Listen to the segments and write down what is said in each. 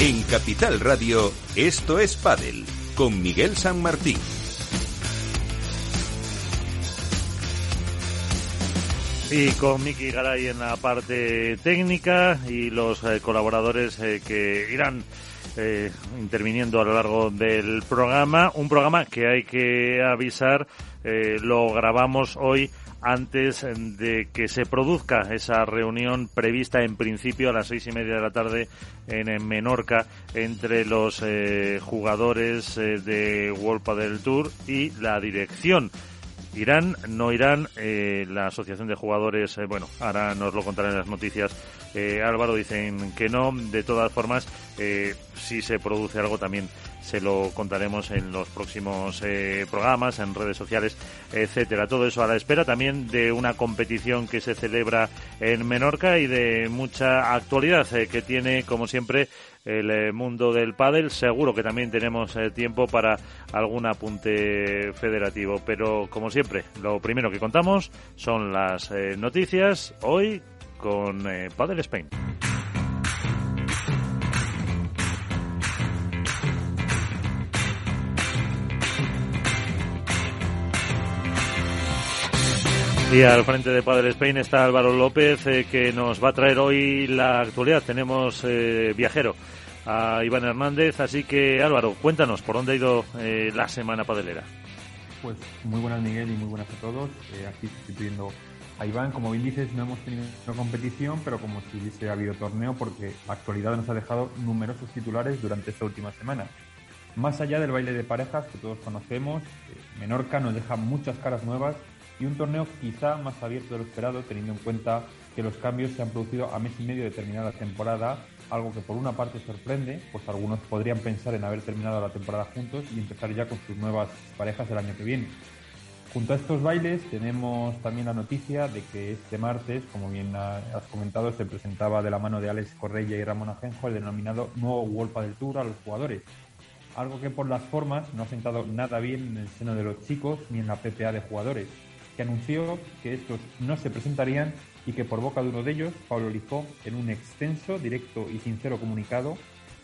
En Capital Radio, esto es Padel, con Miguel San Martín. Y con Miki Garay en la parte técnica y los eh, colaboradores eh, que irán eh, interviniendo a lo largo del programa. Un programa que hay que avisar, lo grabamos hoy antes de que se produzca esa reunión prevista en principio a las seis y media de la tarde en, Menorca entre los eh, jugadores eh, de World del Tour y la dirección. Irán, no irán, eh, la asociación de jugadores, bueno, ahora nos lo contarán en las noticias. Álvaro dicen que no, de todas formas, si se produce algo también se lo contaremos en los próximos eh, programas, en redes sociales, etcétera. Todo eso a la espera también de una competición que se celebra en Menorca y de mucha actualidad eh, que tiene, como siempre, el eh, mundo del pádel. Seguro que también tenemos tiempo para algún apunte federativo, pero como siempre, lo primero que contamos son las noticias hoy con Padel Spain. Y al frente de Padre Spain está Álvaro López, eh, que nos va a traer hoy la actualidad. Tenemos eh, viajero a Iván Hernández, así que Álvaro, cuéntanos, ¿por dónde ha ido eh, la semana padelera? Pues muy buenas Miguel y muy buenas a todos. aquí sustituyendo a Iván, como bien dices, no hemos tenido competición, pero como si hubiese habido torneo, porque la actualidad nos ha dejado numerosos titulares durante esta última semana. Más allá del baile de parejas que todos conocemos, Menorca nos deja muchas caras nuevas y un torneo quizá más abierto de lo esperado, teniendo en cuenta que los cambios se han producido a mes y medio de terminar la temporada, algo que por una parte sorprende, pues algunos podrían pensar en haber terminado la temporada juntos y empezar ya con sus nuevas parejas el año que viene. Junto a estos bailes tenemos también la noticia de que este martes, como bien has comentado, se presentaba de la mano de Alex Correia y Ramón Ajenjo el denominado nuevo World del Tour a los jugadores. Algo que por las formas no ha sentado nada bien en el seno de los chicos ni en la PPA de jugadores anunció que estos no se presentarían y que por boca de uno de ellos, Pablo Lizó, en un extenso, directo y sincero comunicado,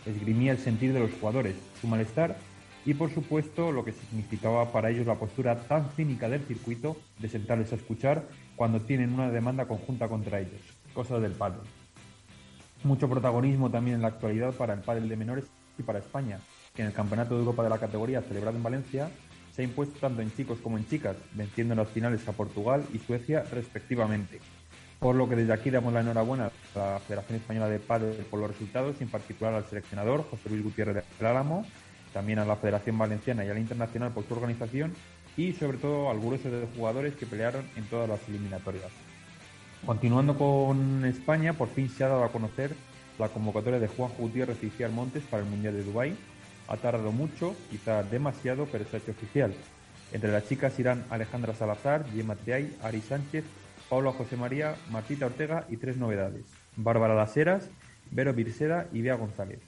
esgrimía el sentir de los jugadores, su malestar y por supuesto lo que significaba para ellos la postura tan cínica del circuito de sentarles a escuchar cuando tienen una demanda conjunta contra ellos, cosa del pádel. Mucho protagonismo también en la actualidad para el pádel de menores y para España, que en el Campeonato de Europa de la categoría celebrado en Valencia se ha impuesto tanto en chicos como en chicas, venciendo en las finales a Portugal y Suecia respectivamente. Por lo que desde aquí damos la enhorabuena a la Federación Española de Padres por los resultados, en particular al seleccionador José Luis Gutiérrez de Álamo, también a la Federación Valenciana y a la Internacional por su organización y sobre todo al grueso de jugadores que pelearon en todas las eliminatorias. Continuando con España, por fin se ha dado a conocer la convocatoria de Juan Gutiérrez y Ciar Montes para el Mundial de Dubái, ha tardado mucho, quizá demasiado, pero se ha hecho oficial. Entre las chicas irán Alejandra Salazar, Gemma Triay, Ari Sánchez, Paula José María, Martita Ortega y tres novedades. Bárbara Las Heras, Vero Virseda y Bea González.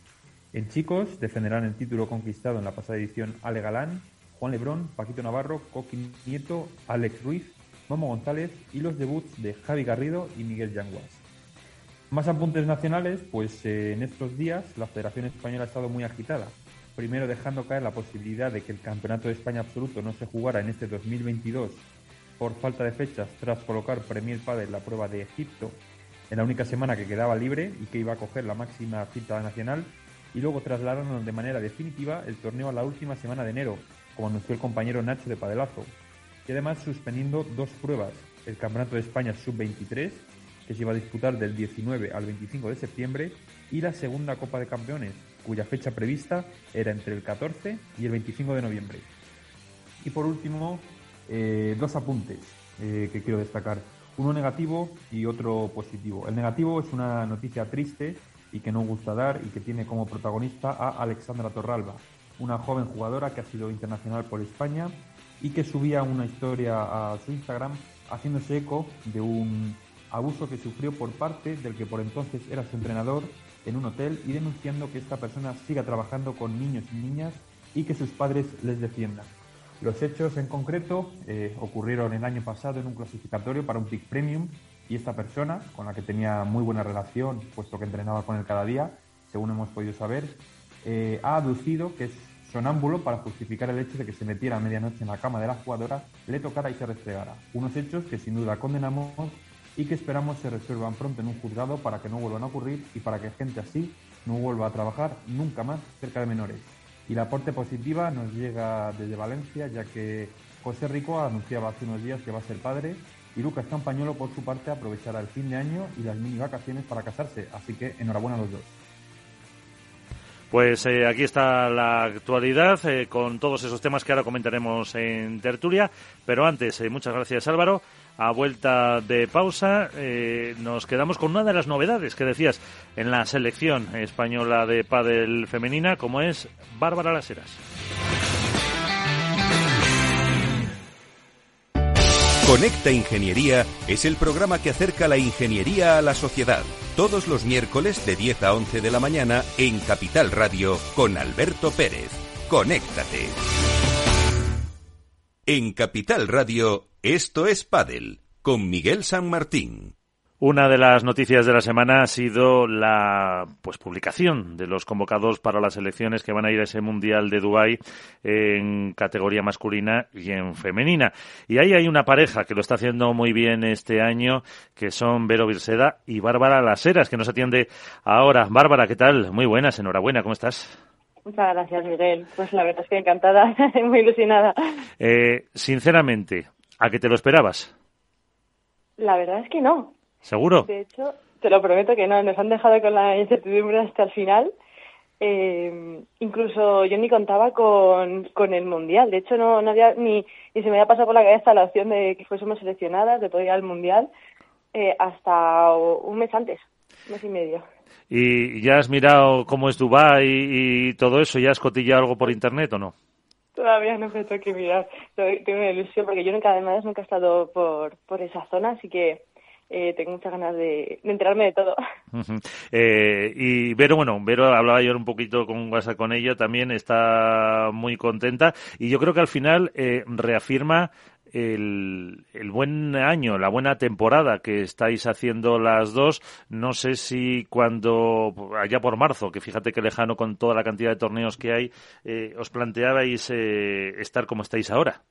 En chicos defenderán el título conquistado en la pasada edición Ale Galán, Juan Lebrón, Paquito Navarro, Coqui Nieto, Alex Ruiz, Momo González y los debuts de Javi Garrido y Miguel Yanguas. Más apuntes nacionales, pues eh, en estos días la Federación Española ha estado muy agitada primero dejando caer la posibilidad de que el Campeonato de España Absoluto no se jugara en este 2022 por falta de fechas tras colocar Premier Padel la prueba de Egipto en la única semana que quedaba libre y que iba a coger la máxima cita nacional y luego trasladaron de manera definitiva el torneo a la última semana de enero, como anunció el compañero Nacho de Padelazo, y además suspendiendo dos pruebas, el Campeonato de España Sub-23, que se iba a disputar del 19 al 25 de septiembre, y la segunda Copa de Campeones, cuya fecha prevista era entre el 14 y el 25 de noviembre. Y por último, eh, dos apuntes eh, que quiero destacar, uno negativo y otro positivo. El negativo es una noticia triste y que no gusta dar y que tiene como protagonista a Alexandra Torralba, una joven jugadora que ha sido internacional por España y que subía una historia a su Instagram haciéndose eco de un abuso que sufrió por parte del que por entonces era su entrenador en un hotel y denunciando que esta persona siga trabajando con niños y niñas y que sus padres les defiendan. Los hechos en concreto eh, ocurrieron el año pasado en un clasificatorio para un pick premium y esta persona, con la que tenía muy buena relación, puesto que entrenaba con él cada día, según hemos podido saber, eh, ha aducido que es sonámbulo para justificar el hecho de que se metiera a medianoche en la cama de la jugadora, le tocara y se restregara. Unos hechos que sin duda condenamos y que esperamos se resuelvan pronto en un juzgado para que no vuelvan a ocurrir y para que gente así no vuelva a trabajar nunca más cerca de menores. Y la aporte positiva nos llega desde Valencia, ya que José Rico anunciaba hace unos días que va a ser padre y Lucas Campañolo, por su parte, aprovechará el fin de año y las mini vacaciones para casarse. Así que enhorabuena a los dos. Pues eh, aquí está la actualidad eh, con todos esos temas que ahora comentaremos en tertulia. Pero antes, eh, muchas gracias Álvaro. A vuelta de pausa, nos quedamos con una de las novedades que decías en la selección española de pádel femenina, como es Bárbara Laseras. Conecta Ingeniería es el programa que acerca la ingeniería a la sociedad. Todos los miércoles de 10 a 11 de la mañana en Capital Radio con Alberto Pérez. Conéctate. En Capital Radio, esto es Padel con Miguel San Martín. Una de las noticias de la semana ha sido la pues publicación de los convocados para las elecciones que van a ir a ese Mundial de Dubái en categoría masculina y en femenina. Y ahí hay una pareja que lo está haciendo muy bien este año, que son Vero Virseda y Bárbara Laseras, que nos atiende ahora. Bárbara, ¿qué tal? Muy buenas, enhorabuena, ¿cómo estás? Muchas gracias, Miguel. Pues la verdad es que encantada, muy ilusionada. Eh, sinceramente, ¿a qué te lo esperabas? La verdad es que no. ¿Seguro? De hecho, te lo prometo que no, nos han dejado con la incertidumbre hasta el final. Eh, incluso yo ni contaba con, con el Mundial. De hecho, no, no había ni, ni se me había pasado por la cabeza la opción de que fuésemos seleccionadas, de poder ir al Mundial, eh, hasta un mes antes, un mes y medio. ¿Y ya has mirado cómo es Dubái y, todo eso? ¿Ya has cotillado algo por internet o no? Todavía no me tengo que mirar. Tengo una ilusión porque yo nunca, además, nunca he estado por, por esa zona, así que eh, tengo muchas ganas de, enterarme de todo. eh, y Vero, bueno, Vero hablaba yo un poquito con WhatsApp con ella, también está muy contenta y yo creo que al final eh, reafirma el, el, buen año, la buena temporada que estáis haciendo las dos. No sé si cuando, allá por marzo, que fíjate que lejano con toda la cantidad de torneos que hay, eh, os planteabais eh, estar como estáis ahora.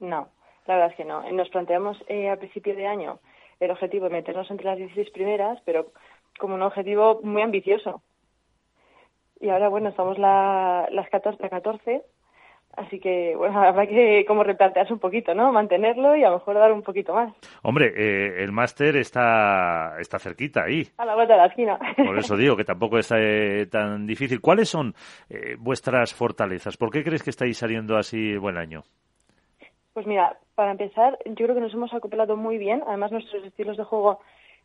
No, la verdad es que no. Nos planteamos eh, a principio de año el objetivo de meternos entre las 16 primeras, pero como un objetivo muy ambicioso. Y ahora, bueno, estamos la, las 14 a 14, así que, bueno, habrá que como replantearse un poquito, ¿no? Mantenerlo y a lo mejor dar un poquito más. Hombre, eh, el máster está, está cerquita ahí. A la vuelta de la esquina. Por eso digo que tampoco es eh, tan difícil. ¿Cuáles son eh, vuestras fortalezas? ¿Por qué crees que estáis saliendo así buen año? Pues mira, para empezar, yo creo que nos hemos acoplado muy bien. Además, nuestros estilos de juego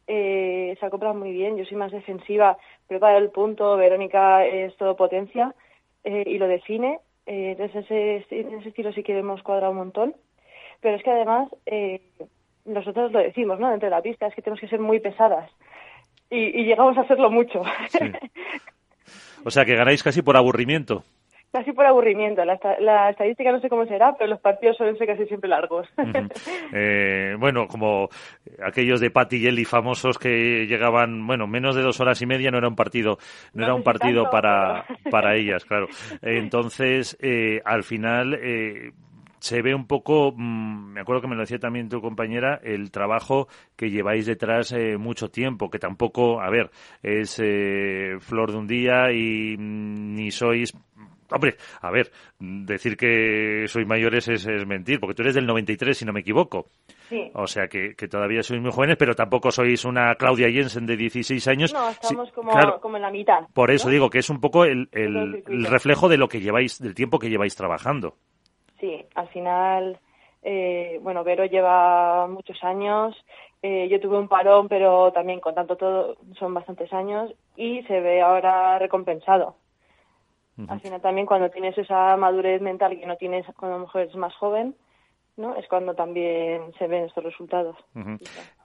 eh, se acoplan muy bien. Yo soy más defensiva, pero para el punto, Verónica es todo potencia eh, y lo define. Eh, entonces, ese, en ese estilo sí que hemos cuadrado un montón. Pero es que además, eh, nosotros lo decimos, ¿no? Dentro de la pista, es que tenemos que ser muy pesadas. Y, y llegamos a hacerlo mucho. O sea, que ganáis casi por aburrimiento casi por aburrimiento. La, la, estadística no sé cómo será, pero los partidos suelen ser casi siempre largos. eh, bueno, como aquellos de Jelly famosos que llegaban, bueno, menos de dos horas y media no era un partido, no, no era un partido tanto, para, pero... para ellas, claro. Entonces, eh, al final, eh, se ve un poco, mmm, me acuerdo que me lo decía también tu compañera, el trabajo que lleváis detrás eh, mucho tiempo, que tampoco, a ver, es eh, flor de un día y mmm, ni sois Hombre, a ver, decir que soy mayores es, es, mentir, porque tú eres del 93, si no me equivoco. Sí. O sea, que, que, todavía sois muy jóvenes, pero tampoco sois una Claudia Jensen de 16 años. No, estamos sí, como, claro, como, en la mitad. Por eso ¿no? digo que es un poco el, el, el, reflejo de lo que lleváis, del tiempo que lleváis trabajando. Sí, al final, eh, bueno, Vero lleva muchos años. Eh, yo tuve un parón, pero también con tanto todo son bastantes años y se ve ahora recompensado. Al final también cuando tienes esa madurez mental que no tienes cuando a lo mejor eres más joven, ¿no? Es cuando también se ven estos resultados.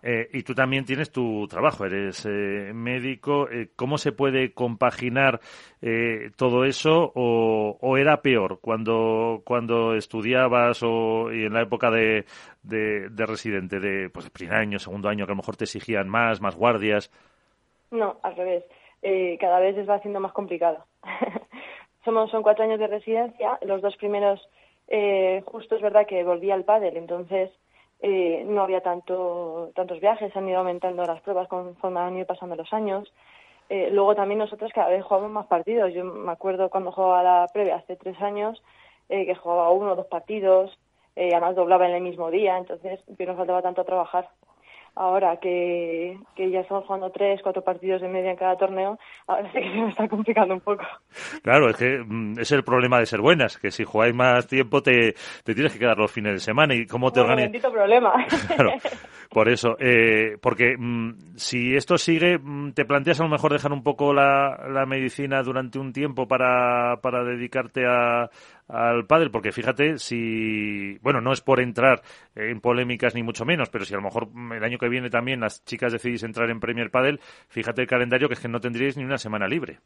Eh, y tú también tienes tu trabajo, eres eh, médico. Eh, ¿Cómo se puede compaginar todo eso o, era peor cuando, cuando estudiabas o y en la época de, de, residente, de pues, primer año, segundo año, que a lo mejor te exigían más, más guardias? No, al revés. cada vez es va haciendo más complicado. Somos, son cuatro años de residencia. Los dos primeros eh, justo es verdad que volví al pádel, entonces eh, no había tanto, tantos viajes, han ido aumentando las pruebas conforme han ido pasando los años. Eh, luego también nosotros cada vez jugamos más partidos. Yo me acuerdo cuando jugaba la previa hace tres años eh, que jugaba uno o dos partidos, eh, además doblaba en el mismo día, entonces yo no faltaba tanto a trabajar. Ahora que, que ya estamos jugando tres, cuatro partidos de media en cada torneo, ahora sí que se me está complicando un poco. Claro, es que mm, es el problema de ser buenas, que si jugáis más tiempo te, te tienes que quedar los fines de semana y cómo te organizas. problema. Claro, por eso, eh, porque mm, si esto sigue, mm, te planteas a lo mejor dejar un poco la, la medicina durante un tiempo para, para dedicarte a, al pádel, porque fíjate si, bueno, no es por entrar en polémicas ni mucho menos, pero si a lo mejor el año que viene también las chicas decidís entrar en Premier Padel, fíjate el calendario que es que no tendríais ni una semana libre.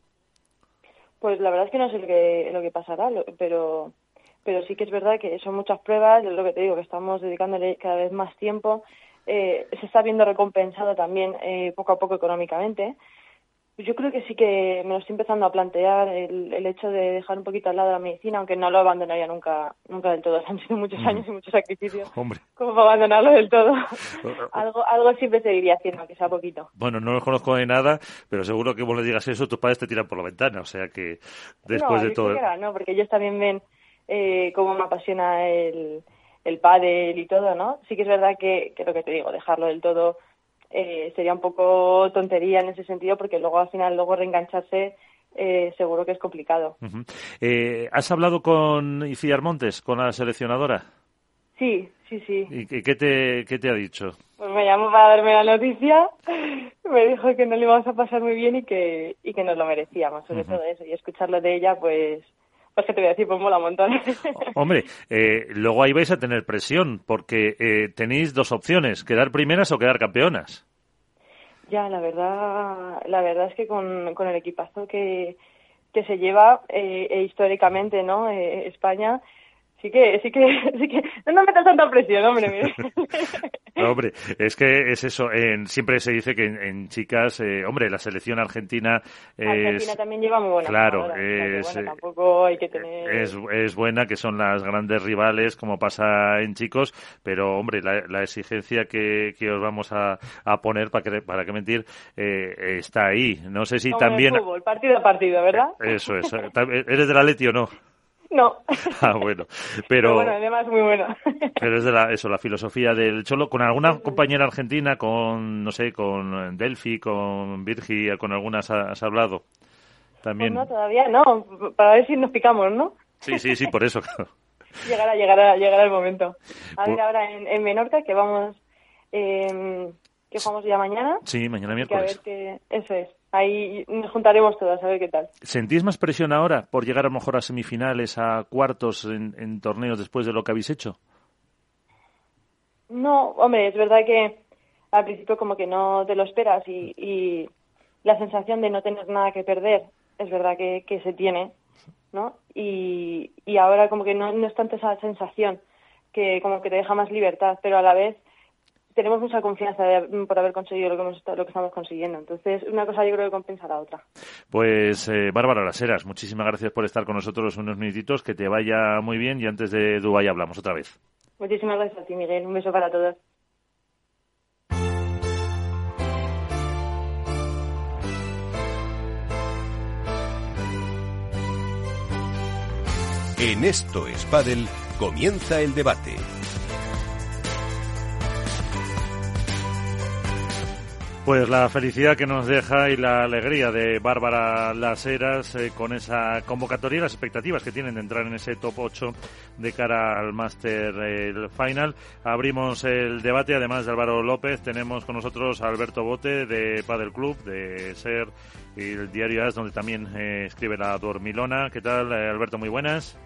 Pues la verdad es que no sé lo que, lo que pasará, pero pero sí que es verdad que son muchas pruebas, es lo que te digo, que estamos dedicándole cada vez más tiempo, eh, se está viendo recompensado también eh, poco a poco económicamente, yo creo que sí que me lo estoy empezando a plantear el, el hecho de dejar un poquito al lado la medicina, aunque no lo abandonaría nunca nunca del todo. Han sido muchos años y muchos sacrificios Hombre. como para abandonarlo del todo. algo algo siempre seguiría haciendo, aunque sea poquito. Bueno, no los conozco de nada, pero seguro que vos le digas eso, tus padres te tiran por la ventana. O sea que después de todo... no, porque ellos también ven eh, cómo me apasiona el, el pádel y todo, ¿no? Sí que es verdad que, que lo que te digo, dejarlo del todo eh, sería un poco tontería en ese sentido porque luego al final luego reengancharse eh, seguro que es complicado. eh, ¿Has hablado con Iciar Montes, con la seleccionadora? Sí, sí, sí. ¿Y qué te, qué te ha dicho? Pues me llamó para darme la noticia, me dijo que no le íbamos a pasar muy bien y que, y que nos lo merecíamos, sobre todo eso. Y escucharlo de ella, pues, pues que te voy a decir, pues mola un montón. Hombre, eh, luego ahí vais a tener presión, porque eh, tenéis dos opciones, quedar primeras o quedar campeonas. Ya, la verdad, la verdad es que con, con el equipazo que, que se lleva eh, e históricamente, ¿no? Eh, España, sí que, sí que, sí que, no metas tanta presión, hombre. no, hombre, es que es eso, en, siempre se dice que en, chicas, eh, hombre, la selección argentina es... Argentina también lleva muy buena Claro, es, bueno, tampoco hay que tener... Es, es, buena, que son las grandes rivales, como pasa en chicos, pero, hombre, la, la exigencia que, que, os vamos a, a poner, para que, para que mentir, eh, está ahí. No sé si como también... El fútbol, partido a partido, ¿verdad? Eso es. ¿Eres de la Leti o no? No. Ah, bueno. Pero, bueno, además muy bueno. pero es de la, eso, la filosofía del Cholo. ¿Con alguna compañera argentina, con, no sé, con Delphi, con Virgi, con algunas has hablado? También. Pues no, todavía no. Para ver si nos picamos, ¿no? Sí, sí, sí, por eso, claro. llegará, llegará, llegará el momento. A ver, ahora en, en Menorca, que vamos, eh, que jugamos ya mañana. Sí, mañana miércoles. Que a ver que, eso es ahí nos juntaremos todas a ver qué tal. ¿Sentís más presión ahora por llegar a lo mejor a semifinales, a cuartos en, torneos después de lo que habéis hecho? No, hombre, es verdad que al principio como que no te lo esperas y, la sensación de no tener nada que perder es verdad que, se tiene, ¿no? Y, y ahora como que no, no es tanto esa sensación que como que te deja más libertad, pero a la vez tenemos mucha confianza por haber conseguido lo que, hemos, lo que estamos consiguiendo. Entonces, una cosa yo creo que compensa a la otra. Pues, eh, Bárbara Laseras, muchísimas gracias por estar con nosotros unos minutitos. Que te vaya muy bien y antes de Dubái hablamos otra vez. Muchísimas gracias a ti, Miguel. Un beso para todos. En esto es comienza el debate. Pues la felicidad que nos deja y la alegría de Bárbara Las Heras eh, con esa convocatoria y las expectativas que tienen de entrar en ese top 8 de cara al Master el Final. Abrimos el debate, además de Álvaro López, tenemos con nosotros a Alberto Bote de Padel Club, de SER y el diario AS, donde también eh, escribe la Dormilona. ¿Qué tal, eh, Alberto? Muy buenas.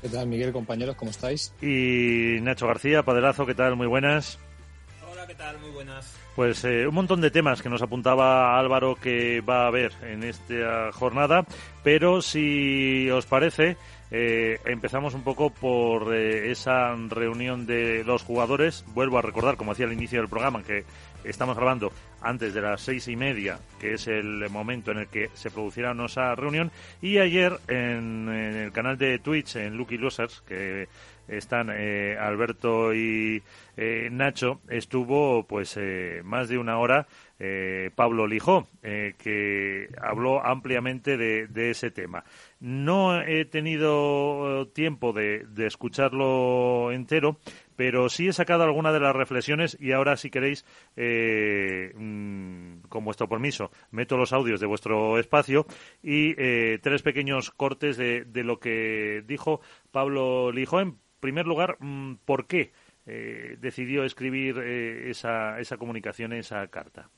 ¿Qué tal, Miguel, compañeros? ¿Cómo estáis? Y Nacho García, Padelazo, ¿qué tal? Muy buenas. ¿Qué tal? Muy buenas. Pues eh, un montón de temas que nos apuntaba Álvaro que va a haber en esta jornada, pero si os parece, eh, empezamos un poco por eh, esa reunión de los jugadores. Vuelvo a recordar, como hacía al inicio del programa, que estamos grabando antes de las seis y media, que es el momento en el que se producirá esa reunión. Y ayer en, el canal de Twitch, en Lucky Losers, que están eh, Alberto y eh, Nacho, estuvo pues eh, más de una hora Pablo Lijó, que habló ampliamente de, ese tema. No he tenido tiempo de escucharlo entero, pero sí he sacado algunas de las reflexiones y ahora, si queréis, eh, mm, con vuestro permiso, meto los audios de vuestro espacio y eh, tres pequeños cortes de, lo que dijo Pablo Lijo. En primer lugar, mm, ¿por qué eh, decidió escribir esa, esa comunicación, esa carta?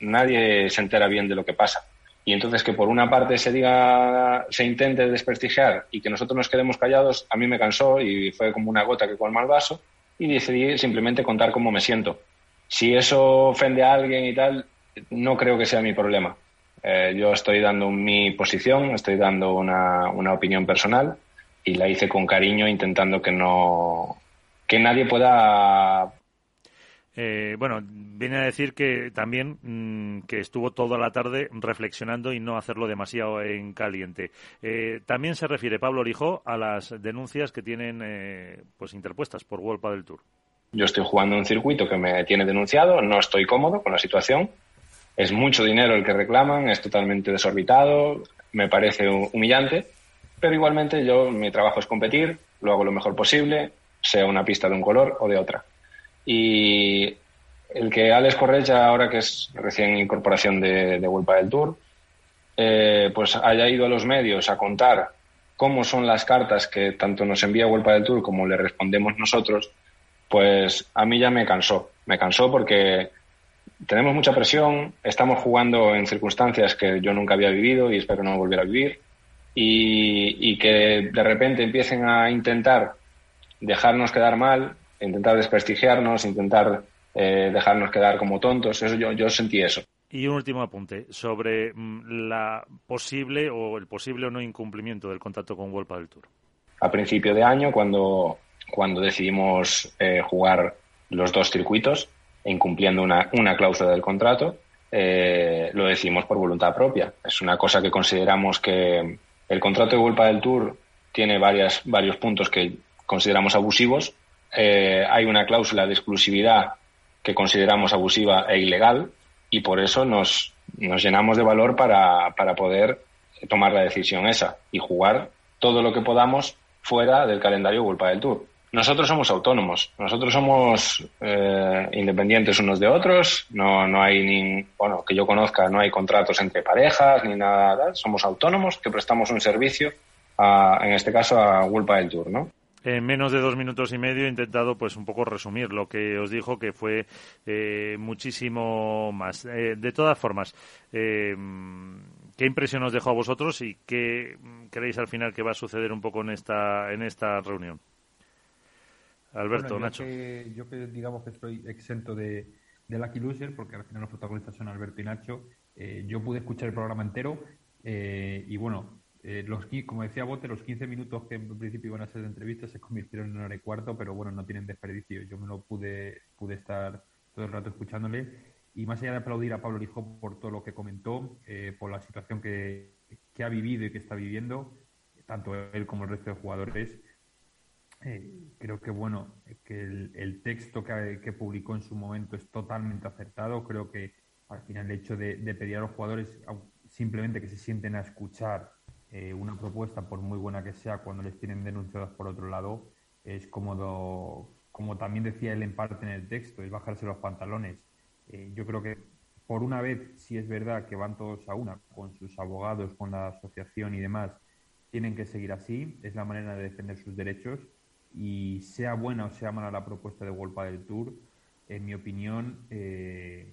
Nadie se entera bien de lo que pasa. Y entonces que por una parte se diga, se intente desprestigiar y que nosotros nos quedemos callados, a mí me cansó y fue como una gota que colma el vaso y decidí simplemente contar cómo me siento. Si eso ofende a alguien y tal, no creo que sea mi problema. Eh, yo estoy dando mi posición, estoy dando una, una opinión personal y la hice con cariño intentando que no que nadie pueda eh, bueno, viene a decir que también mm, que estuvo toda la tarde reflexionando y no hacerlo demasiado en caliente. Eh, también se refiere Pablo Orijó a las denuncias que tienen eh, pues interpuestas por World del Tour. Yo estoy jugando un circuito que me tiene denunciado, no estoy cómodo con la situación. Es mucho dinero el que reclaman, es totalmente desorbitado, me parece humillante, pero igualmente yo mi trabajo es competir, lo hago lo mejor posible, sea una pista de un color o de otra. Y el que Alex Correcha, ahora que es recién incorporación de, de del Tour, eh, pues haya ido a los medios a contar cómo son las cartas que tanto nos envía Vuelpa del Tour como le respondemos nosotros, pues a mí ya me cansó. Me cansó porque tenemos mucha presión, estamos jugando en circunstancias que yo nunca había vivido y espero no volver a vivir, y, y que de repente empiecen a intentar dejarnos quedar mal intentar desprestigiarnos, intentar eh, dejarnos quedar como tontos. Eso yo, yo sentí eso. Y un último apunte sobre mm, la posible o el posible o no incumplimiento del contrato con World del Tour. A principio de año, cuando, cuando decidimos eh, jugar los dos circuitos, incumpliendo una, una cláusula del contrato, eh, lo decimos por voluntad propia. Es una cosa que consideramos que el contrato de World del Tour tiene varios puntos que consideramos abusivos eh, hay una cláusula de exclusividad que consideramos abusiva e ilegal y por eso nos, nos llenamos de valor para, para poder tomar la decisión esa y jugar todo lo que podamos fuera del calendario Culpa del Tour. Nosotros somos autónomos, nosotros somos eh, independientes unos de otros, no, no hay ni, bueno, que yo conozca, no hay contratos entre parejas ni nada, somos autónomos que prestamos un servicio, a, en este caso a Culpa del Tour, ¿no? en menos de dos minutos y medio he intentado pues un poco resumir lo que os dijo que fue eh, muchísimo más. Eh, de todas formas, eh, ¿qué impresión os dejó a vosotros y qué creéis al final que va a suceder un poco en esta en esta reunión? Alberto, yo Nacho. Que, yo que digamos que estoy exento de, de Lucky Loser, porque al final los protagonistas son Alberto y Nacho, yo pude escuchar el programa entero y bueno, eh, los, como decía Bote, los 15 minutos que en principio iban a ser de entrevista se convirtieron en una hora y cuarto, pero bueno, no tienen desperdicio. Yo me lo pude, pude estar todo el rato escuchándole. Y más allá de aplaudir a Pablo Lijo por todo lo que comentó, eh, por la situación que, que, ha vivido y que está viviendo, tanto él como el resto de jugadores, eh, creo que bueno, que el, texto que, publicó en su momento es totalmente acertado. Creo que al final el hecho de, de pedir a los jugadores simplemente que se sienten a escuchar eh, una propuesta, por muy buena que sea, cuando les tienen denunciados por otro lado, es cómodo, como también decía él en parte en el texto, es bajarse los pantalones. Eh, yo creo que por una vez, si es verdad que van todos a una, con sus abogados, con la asociación y demás, tienen que seguir así, es la manera de defender sus derechos y sea buena o sea mala la propuesta de World del Tour, en mi opinión, eh,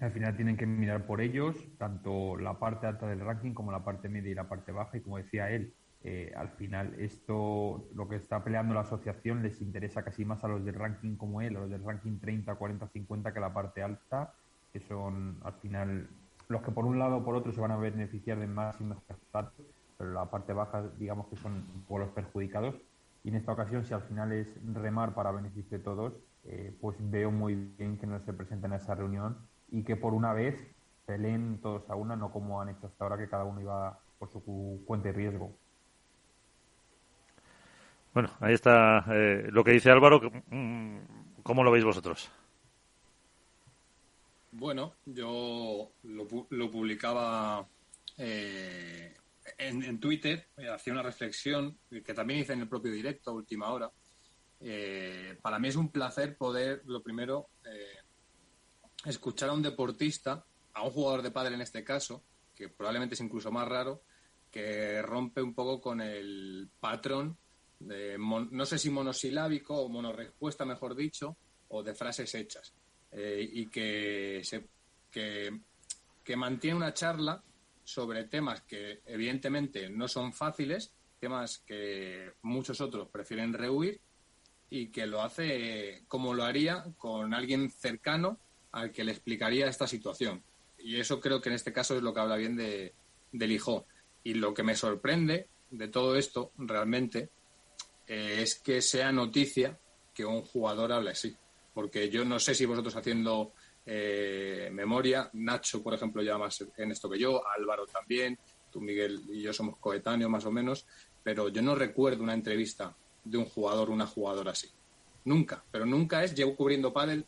al final tienen que mirar por ellos, tanto la parte alta del ranking como la parte media y la parte baja. Y como decía él, eh, al final esto, lo que está peleando la asociación les interesa casi más a los del ranking como él, a los del ranking 30, 40, 50 que la parte alta, que son al final los que por un lado o por otro se van a beneficiar de más y más pero la parte baja digamos que son por los perjudicados. Y en esta ocasión, si al final es remar para beneficio de todos, eh, pues veo muy bien que no se presenten a esa reunión y que por una vez peleen todos a una, no como han hecho hasta ahora, que cada uno iba por su cuenta y riesgo. Bueno, ahí está eh, lo que dice Álvaro. Mm, ¿Cómo lo veis vosotros? Bueno, yo lo, publicaba eh, en, Twitter, eh, hacía una reflexión que también hice en el propio directo a última hora. para mí es un placer poder, lo primero, escuchar a un deportista, a un jugador de padre en este caso, que probablemente es incluso más raro, que rompe un poco con el patrón de, no sé si monosilábico o monorespuesta, mejor dicho, o de frases hechas. Eh, y que, se, que, que mantiene una charla sobre temas que evidentemente no son fáciles, temas que muchos otros prefieren rehuir y que lo hace como lo haría con alguien cercano al que le explicaría esta situación. Y eso creo que en este caso es lo que habla bien de, del hijo. Y lo que me sorprende de todo esto realmente eh, es que sea noticia que un jugador hable así. Porque yo no sé si vosotros haciendo eh, memoria, Nacho, por ejemplo, ya más en esto que yo, Álvaro también, tú, Miguel y yo somos coetáneos más o menos, pero yo no recuerdo una entrevista de un jugador, una jugadora así. Nunca, pero nunca es, llevo cubriendo pádel,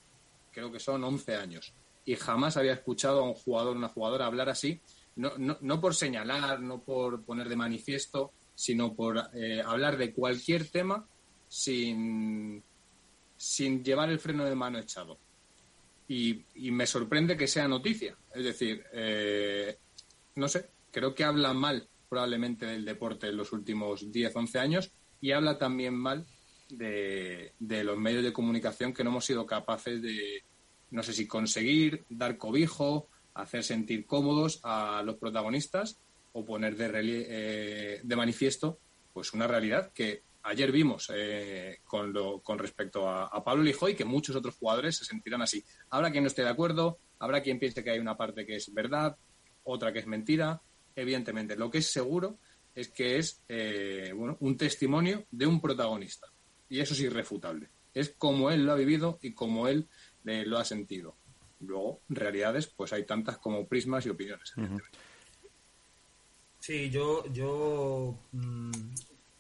creo que son 11 años, y jamás había escuchado a un jugador, una jugadora hablar así, no, no, no por señalar, no por poner de manifiesto, sino por eh, hablar de cualquier tema sin, sin llevar el freno de mano echado. Y, me sorprende que sea noticia. Es decir, eh, no sé, creo que habla mal probablemente del deporte en los últimos 10, 11 años y habla también mal de, de los medios de comunicación que no hemos sido capaces de, no sé si conseguir, dar cobijo, hacer sentir cómodos a los protagonistas o poner de, eh, de manifiesto pues una realidad que ayer vimos eh, con, lo, con respecto a, Pablo Lijoy que muchos otros jugadores se sentirán así. Habrá quien no esté de acuerdo, habrá quien piense que hay una parte que es verdad, otra que es mentira. Evidentemente, lo que es seguro es que es eh, bueno, un testimonio de un protagonista. Y eso es irrefutable. Es como él lo ha vivido y como él lo ha sentido. Luego, realidades, pues hay tantas como prismas y opiniones. Sí, yo, yo mm,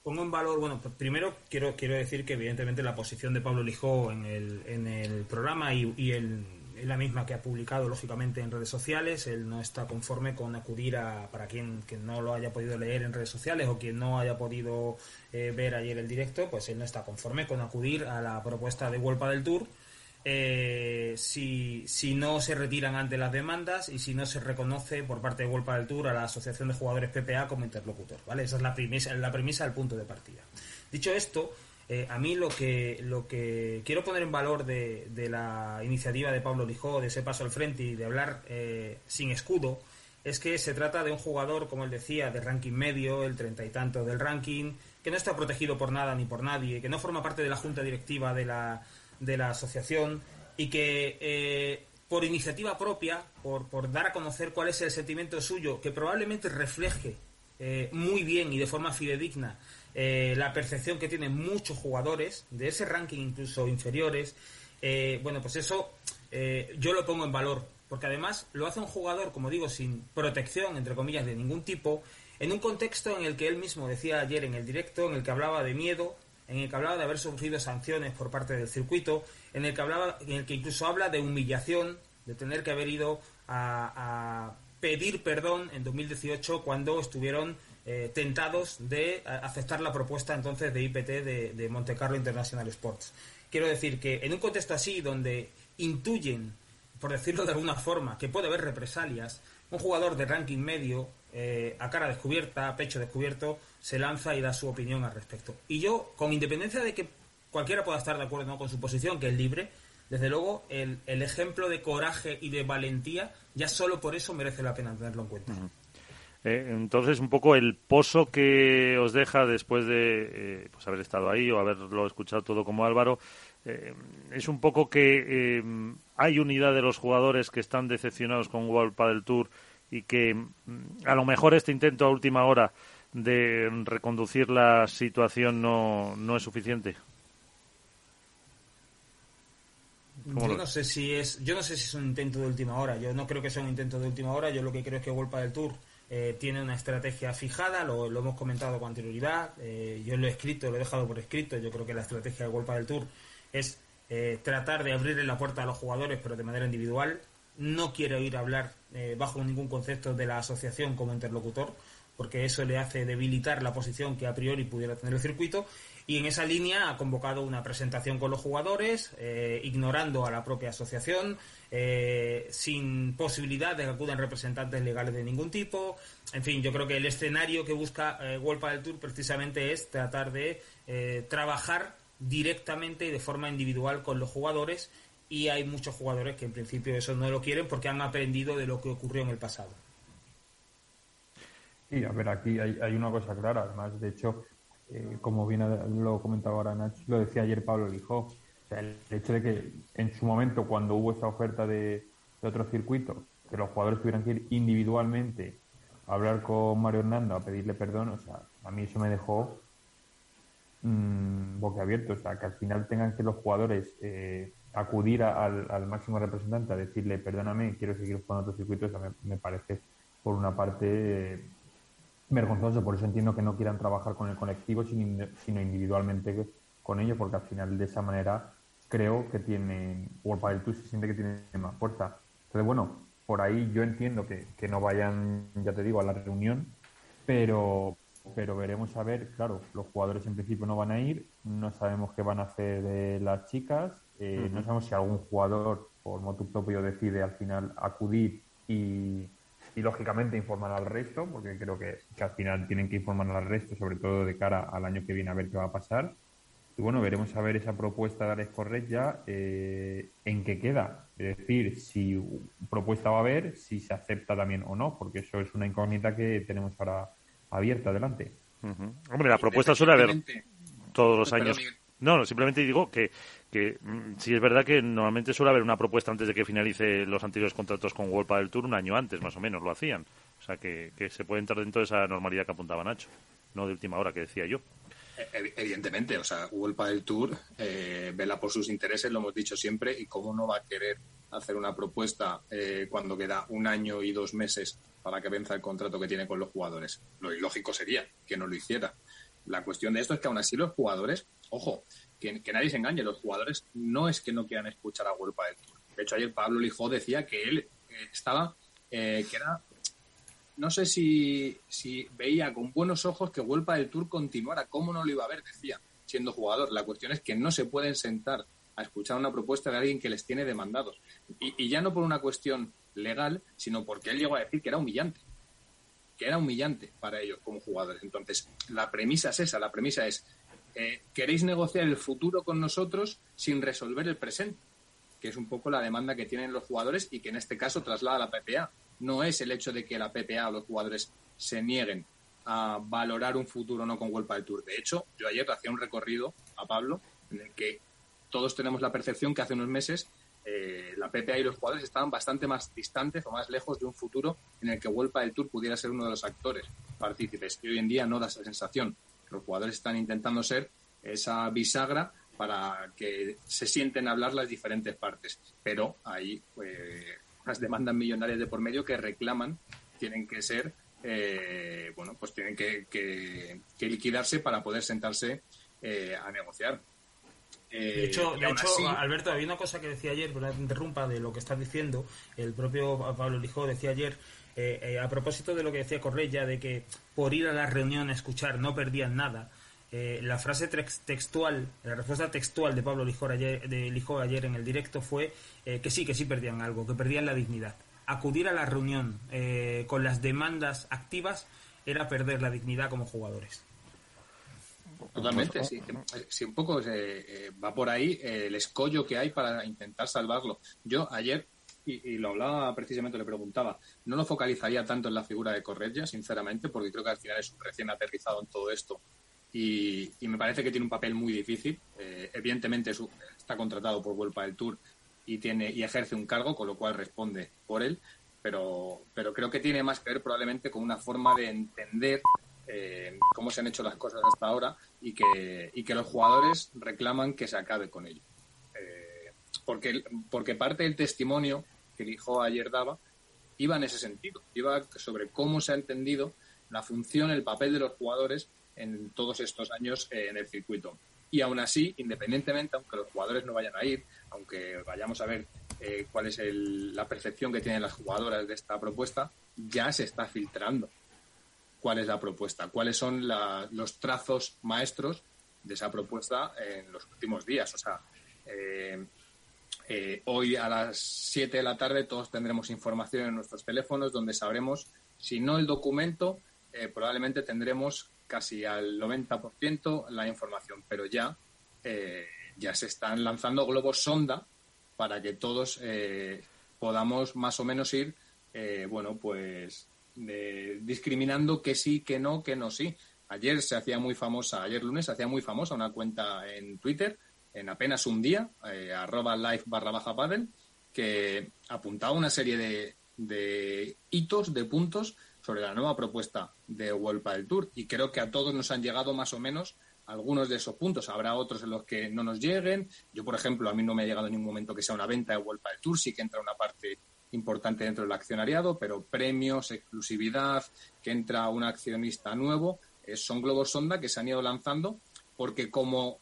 pongo en valor, bueno, pues primero quiero, quiero decir que evidentemente la posición de Pablo Lijó en el, en el programa y, y el, la misma que ha publicado lógicamente en redes sociales. Él no está conforme con acudir a, para quien que no lo haya podido leer en redes sociales o quien no haya podido eh, ver ayer el directo, pues él no está conforme con acudir a la propuesta de Huelpa del Tour eh, si, si, no se retiran ante las demandas y si no se reconoce por parte de World del Tour a la Asociación de Jugadores PPA como interlocutor. ¿vale? Esa es la premisa, la premisa del punto de partida. Dicho esto, eh, a mí lo que, lo que quiero poner en valor de, de, la iniciativa de Pablo Lijó, de ese paso al frente y de hablar eh, sin escudo, es que se trata de un jugador, como él decía, de ranking medio, el treinta y tanto del ranking, que no está protegido por nada ni por nadie, que no forma parte de la junta directiva de la, de la asociación y que eh, por iniciativa propia, por, por, dar a conocer cuál es el sentimiento suyo, que probablemente refleje eh, muy bien y de forma fidedigna eh, la percepción que tienen muchos jugadores, de ese ranking incluso inferiores, bueno, pues eso yo lo pongo en valor, porque además lo hace un jugador, como digo, sin protección, entre comillas, de ningún tipo, en un contexto en el que él mismo decía ayer en el directo, en el que hablaba de miedo, en el que hablaba de haber sufrido sanciones por parte del circuito, en el que hablaba, en el que incluso habla de humillación, de tener que haber ido a, pedir perdón en 2018 cuando estuvieron eh, tentados de aceptar la propuesta entonces de IPT de, de Monte Carlo International Sports. Quiero decir que en un contexto así donde intuyen, por decirlo de alguna forma, que puede haber represalias, un jugador de ranking medio, eh, a cara descubierta, a pecho descubierto, se lanza y da su opinión al respecto. Y yo, con independencia de que cualquiera pueda estar de acuerdo con su posición, que es libre, desde luego el, ejemplo de coraje y de valentía, ya solo por eso merece la pena tenerlo en cuenta. Eh, entonces, un poco el pozo que os deja después de eh, pues haber estado ahí o haberlo escuchado todo como Álvaro, eh, es un poco que hay unidad de los jugadores que están decepcionados con World del Tour y que mm, a lo mejor este intento a última hora de reconducir la situación no, no es suficiente. Yo no sé si es, yo no sé si es un intento de última hora. Yo no creo que sea un intento de última hora. Yo lo que creo es que World del Tour eh, tiene una estrategia fijada, lo, hemos comentado con anterioridad, eh, yo lo he escrito, lo he dejado por escrito, yo creo que la estrategia de Golpa del Tour es eh, tratar de abrirle la puerta a los jugadores, pero de manera individual, no quiere oír hablar bajo ningún concepto de la asociación como interlocutor, porque eso le hace debilitar la posición que a priori pudiera tener el circuito, y en esa línea ha convocado una presentación con los jugadores, ignorando a la propia asociación, eh, sin posibilidad de que acudan representantes legales de ningún tipo. En fin, yo creo que el escenario que busca eh, del Tour precisamente es tratar de eh, trabajar directamente y de forma individual con los jugadores y hay muchos jugadores que en principio eso no lo quieren porque han aprendido de lo que ocurrió en el pasado. Sí, a ver, aquí hay, hay una cosa clara, además, de hecho, eh, como bien lo comentaba ahora Nacho, lo decía ayer Pablo Lijó, el hecho de que en su momento, cuando hubo esa oferta de, otro circuito, que los jugadores tuvieran que ir individualmente a hablar con Mario Hernando, a pedirle perdón, o sea, a mí eso me dejó mmm, boquiabierto. O sea, que al final tengan que los jugadores eh, acudir al, máximo representante a decirle, perdóname, quiero seguir jugando otro circuito, o sea, me, parece, por una parte, vergonzoso. Por eso entiendo que no quieran trabajar con el colectivo, sino individualmente con ellos, porque al final de esa manera creo que tiene, World Padel Tour se siente que tiene más fuerza. Entonces, bueno, por ahí yo entiendo que, que no vayan, ya te digo, a la reunión, pero, pero veremos a ver, claro, los jugadores en principio no van a ir, no sabemos qué van a hacer de las chicas, eh, no sabemos si algún jugador por motu propio decide al final acudir y, y lógicamente informar al resto, porque creo que, que, al final tienen que informar al resto, sobre todo de cara al año que viene a ver qué va a pasar. Y bueno, veremos a ver esa propuesta de Alex Correa eh, en qué queda. Es decir, si propuesta va a haber, si se acepta también o no, porque eso es una incógnita que tenemos ahora abierta adelante. Hombre, la propuesta suele haber todos los años. No, simplemente digo que, que mm, sí es verdad que normalmente suele haber una propuesta antes de que finalice los anteriores contratos con World del Tour, un año antes más o menos lo hacían. O sea que, se puede entrar dentro de esa normalidad que apuntaba Nacho, no de última hora que decía yo. Evidentemente, o sea, World del Tour eh, vela por sus intereses, lo hemos dicho siempre, y cómo no va a querer hacer una propuesta eh, cuando queda un año y dos meses para que venza el contrato que tiene con los jugadores. Lo ilógico sería que no lo hiciera. La cuestión de esto es que aún así los jugadores, ojo, que, nadie se engañe, los jugadores no es que no quieran escuchar a World del Tour. De hecho, ayer Pablo Lijó decía que él eh, estaba, que era no sé si, veía con buenos ojos que Huelpa del Tour continuara. ¿Cómo no lo iba a ver? Decía, siendo jugador. La cuestión es que no se pueden sentar a escuchar una propuesta de alguien que les tiene demandados. Y, ya no por una cuestión legal, sino porque él llegó a decir que era humillante. Que era humillante para ellos como jugadores. Entonces, la premisa es esa. La premisa es, eh, queréis negociar el futuro con nosotros sin resolver el presente. Que es un poco la demanda que tienen los jugadores y que en este caso traslada la PPA no es el hecho de que la PPA o los jugadores se nieguen a valorar un futuro no con World del Tour. De hecho, yo ayer hacía un recorrido a Pablo en el que todos tenemos la percepción que hace unos meses eh, la PPA y los jugadores estaban bastante más distantes o más lejos de un futuro en el que World del Tour pudiera ser uno de los actores partícipes. Y hoy en día no da esa sensación. Los jugadores están intentando ser esa bisagra para que se sienten a hablar las diferentes partes. Pero ahí pues, las demandas millonarias de por medio que reclaman tienen que ser, eh, bueno, pues tienen que, liquidarse para poder sentarse eh, a negociar. Eh, de hecho, Alberto, había una cosa que decía ayer, pero te interrumpa de lo que estás diciendo. El propio Pablo Lijó decía ayer, a propósito de lo que decía Correia, de que por ir a la reunión a escuchar no perdían nada. la frase textual, la respuesta textual de Pablo Lijó ayer, de Lijó ayer en el directo fue eh, que sí, que sí perdían algo, que perdían la dignidad. Acudir a la reunión eh, con las demandas activas era perder la dignidad como jugadores. Totalmente, sí. Si un poco eh, va por ahí el escollo que hay para intentar salvarlo. Yo ayer y, lo hablaba precisamente, le preguntaba, no lo focalizaría tanto en la figura de Correia, sinceramente, porque creo que al final es un recién aterrizado en todo esto y, me parece que tiene un papel muy difícil. Eh, evidentemente está contratado por Vuelta del Tour y, tiene, y ejerce un cargo, con lo cual responde por él, pero, pero creo que tiene más que ver probablemente con una forma de entender eh, cómo se han hecho las cosas hasta ahora y que, y que los jugadores reclaman que se acabe con ello. Eh, porque, porque parte del testimonio que el hijo ayer daba iba en ese sentido, iba sobre cómo se ha entendido la función, el papel de los jugadores en todos estos años eh, en el circuito. Y aún así, independientemente, aunque los jugadores no vayan a ir, aunque vayamos a ver cuál es la percepción que tienen las jugadoras de esta propuesta, ya se está filtrando cuál es la propuesta, cuáles son los trazos maestros de esa propuesta en los últimos días. O sea, eh, eh, hoy a las 7 de la tarde todos tendremos información en nuestros teléfonos donde sabremos, si no el documento, eh, probablemente tendremos casi al 90% la información, pero ya, ya se están lanzando globos sonda para que todos podamos más o menos ir, bueno, pues discriminando que sí, que no, que no sí. Ayer se hacía muy famosa, ayer lunes se hacía muy famosa una cuenta en Twitter, en apenas un día, eh, arroba live barra baja paddle, que apuntaba una serie de, de, hitos, de puntos sobre la nueva propuesta de World del Tour. Y creo que a todos nos han llegado más o menos algunos de esos puntos. Habrá otros en los que no nos lleguen. Yo, por ejemplo, a mí no me ha llegado en ningún momento que sea una venta de World del Tour, sí que entra una parte importante dentro del accionariado, pero premios, exclusividad, que entra un accionista nuevo, eh, son globos sonda que se han ido lanzando porque como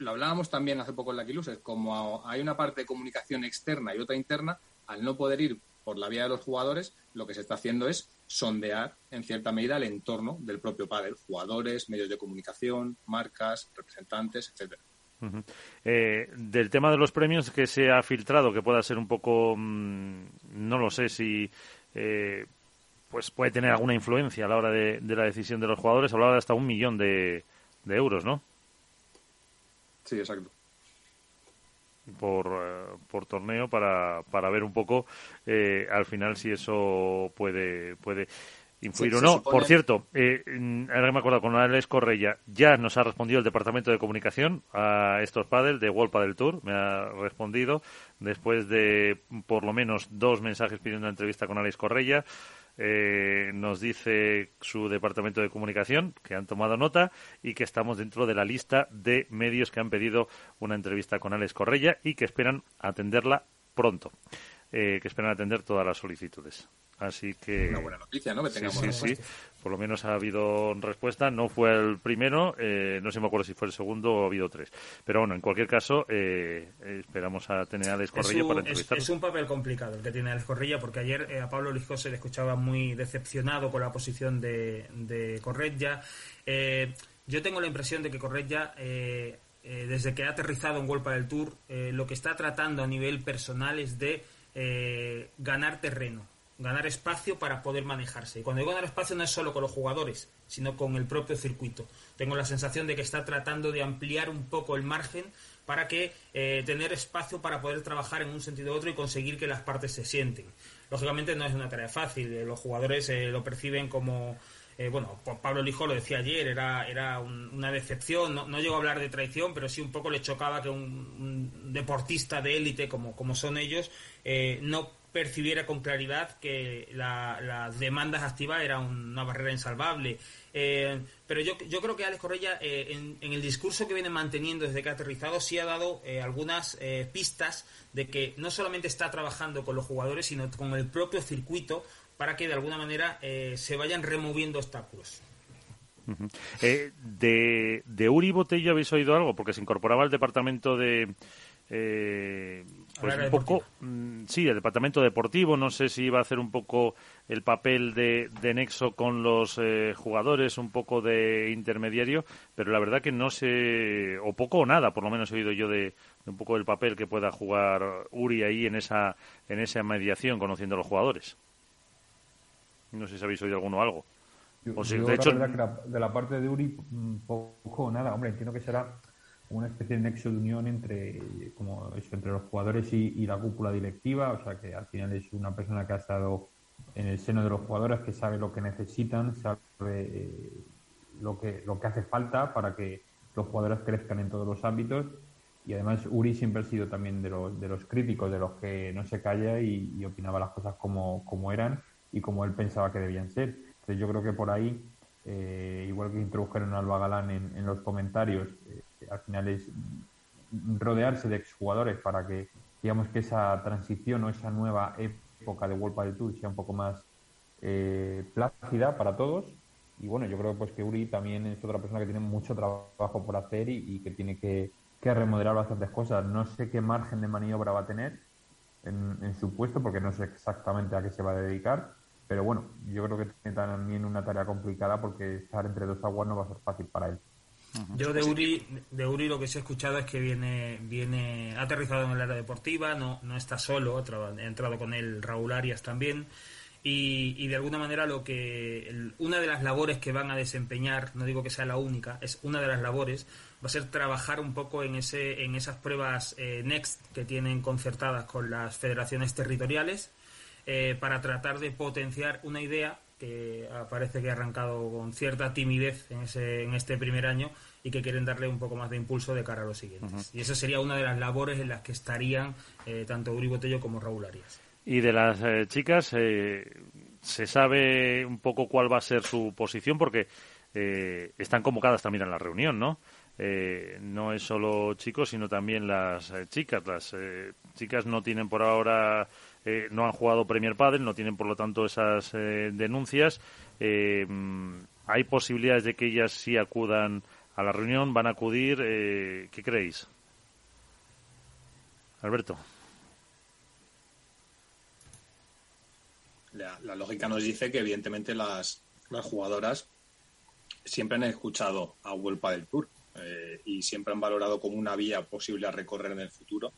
lo hablábamos también hace poco en la Quiluses, como hay una parte de comunicación externa y otra interna, al no poder ir por la vía de los jugadores, lo que se está haciendo es sondear en cierta medida el entorno del propio padre, jugadores, medios de comunicación, marcas, representantes, etcétera. Eh, del tema de los premios que se ha filtrado, que pueda ser un poco, mm, no lo sé si eh, pues puede tener alguna influencia a la hora de, la decisión de los jugadores. Hablaba de hasta un millón de, euros, ¿no? Sí, exacto. Por, eh, por torneo para, para ver un poco al final si eso puede puede influir o no. Por cierto, eh, ahora me acuerdo con Alex Correia, ya nos ha respondido el Departamento de Comunicación a estos paddles de World del Tour, me ha respondido después de por lo menos dos mensajes pidiendo una entrevista con Alex Correia. Eh, nos dice su departamento de comunicación que han tomado nota y que estamos dentro de la lista de medios que han pedido una entrevista con Alex Correia y que esperan atenderla pronto, eh, que esperan atender todas las solicitudes. Así que. Una buena noticia, ¿no? Que tengamos sí, sí, sí. Por lo menos ha habido respuesta. No fue el primero, eh, no sé me acuerdo si fue el segundo o ha habido tres. Pero bueno, en cualquier caso, eh, esperamos a tener a Alex para entrevistarlo. Es, un papel complicado el que tiene Alex Correia, porque ayer eh, a Pablo Lijó se le escuchaba muy decepcionado con la posición de, de Correia. yo tengo la impresión de que Correia. desde que ha aterrizado en Golpa del Tour, lo que está tratando a nivel personal es de ganar terreno ganar espacio para poder manejarse. Y cuando digo ganar espacio no es solo con los jugadores, sino con el propio circuito. Tengo la sensación de que está tratando de ampliar un poco el margen para que eh, tener espacio para poder trabajar en un sentido u otro y conseguir que las partes se sienten. Lógicamente no es una tarea fácil, eh, los jugadores eh, lo perciben como bueno, Pablo Lijo lo decía ayer, era, era una decepción, no, no, llegó a hablar de traición, pero sí un poco le chocaba que un, deportista de élite como, como son ellos no percibiera con claridad que las demandas activas era una barrera insalvable. Eh, pero yo, yo creo que Alex Correia, eh, en, el discurso que viene manteniendo desde que ha aterrizado, sí ha dado eh, algunas pistas de que no solamente está trabajando con los jugadores, sino con el propio circuito para que de alguna manera se vayan removiendo obstáculos. de, de Uri Botello habéis oído algo, porque se incorporaba al departamento de eh, pues un poco, mm, sí, el departamento deportivo, no sé si iba a hacer un poco el papel de, nexo con los eh, jugadores, un poco de intermediario, pero la verdad que no sé, o poco o nada, por lo menos he oído yo de, un poco el papel que pueda jugar Uri ahí en esa, en esa mediación, conociendo a los jugadores. No sé si habéis oído alguno algo. de hecho, de la parte de Uri, mm, poco o nada, hombre, entiendo que será una especie de nexo de unión entre, como entre los jugadores y, la cúpula directiva, o sea que al final es una persona que ha estado en el seno de los jugadores, que sabe lo que necesitan, sabe eh, lo, que, lo que hace falta para que los jugadores crezcan en todos los ámbitos. Y además Uri siempre ha sido también de los, de los críticos, de los que no se calla y, opinaba las cosas como, como eran y como él pensaba que debían ser. Entonces yo creo que por ahí, eh, igual que introdujeron a Alba Galán en, en los comentarios, eh, al final es rodearse de exjugadores para que digamos que esa transición o esa nueva época de World del Tour sea un poco más eh, plácida para todos. Y bueno yo creo pues que Uri también es otra persona que tiene mucho trabajo por hacer y, que tiene que, remodelar bastantes cosas. No sé qué margen de maniobra va a tener en, en, su puesto porque no sé exactamente a qué se va a dedicar. Pero bueno yo creo que tiene también una tarea complicada porque estar entre dos aguas no va a ser fácil para él yo de Uri, de Uri lo que se ha escuchado es que viene, viene aterrizado en el área deportiva, no, no está solo, ha entrado con él Raúl Arias también. Y, y, de alguna manera lo que una de las labores que van a desempeñar no digo que sea la única es una de las labores va a ser trabajar un poco en ese en esas pruebas eh, next que tienen concertadas con las federaciones territoriales eh, para tratar de potenciar una idea que parece que ha arrancado con cierta timidez en, ese, en este primer año y que quieren darle un poco más de impulso de cara a los siguientes. Y esa sería una de las labores en las que estarían eh, tanto Uri Botello como Raúl Arias. Y de las eh, chicas, eh, ¿se sabe un poco cuál va a ser su posición? Porque están convocadas también a la reunión, ¿no? no es solo chicos, sino también las chicas. Las chicas no tienen por ahora eh, no han jugado Premier Padel, no tienen por lo tanto esas eh, denuncias. Eh, ¿Hay posibilidades de que ellas sí acudan a la reunión? ¿Van a acudir? ¿Qué creéis? Alberto. La, lógica nos dice que evidentemente las, las jugadoras siempre han escuchado a Huelpa del Tour y siempre han valorado como una vía posible a recorrer en el futuro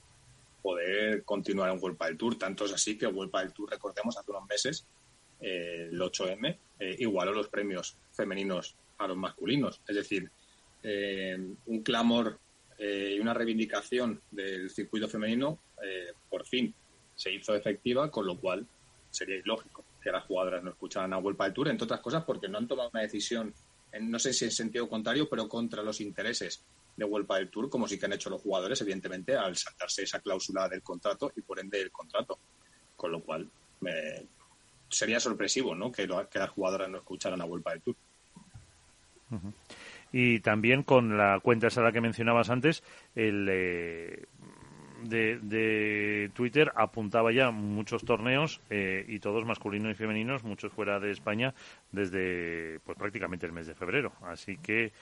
poder continuar en World del Tour. Tanto es así que World del Tour, recordemos, hace unos meses, eh, el 8M, eh, igualó los premios femeninos a los masculinos. Es decir, eh, un clamor y una reivindicación del circuito femenino por fin se hizo efectiva, con lo cual sería ilógico que las jugadoras no escucharan a World del Tour, entre otras cosas porque no han tomado una decisión, en, no sé si en sentido contrario, pero contra los intereses de Vuelta del Tour, como sí que han hecho los jugadores, evidentemente, al saltarse esa cláusula del contrato y por ende el contrato. Con lo cual, sería sorpresivo ¿no? que, que las jugadoras no escucharan a Vuelta del Tour. Y también con la cuenta esa que mencionabas antes, el eh, de, Twitter apuntaba ya muchos torneos eh, y todos masculinos y femeninos, muchos fuera de España, desde pues prácticamente el mes de febrero. Así que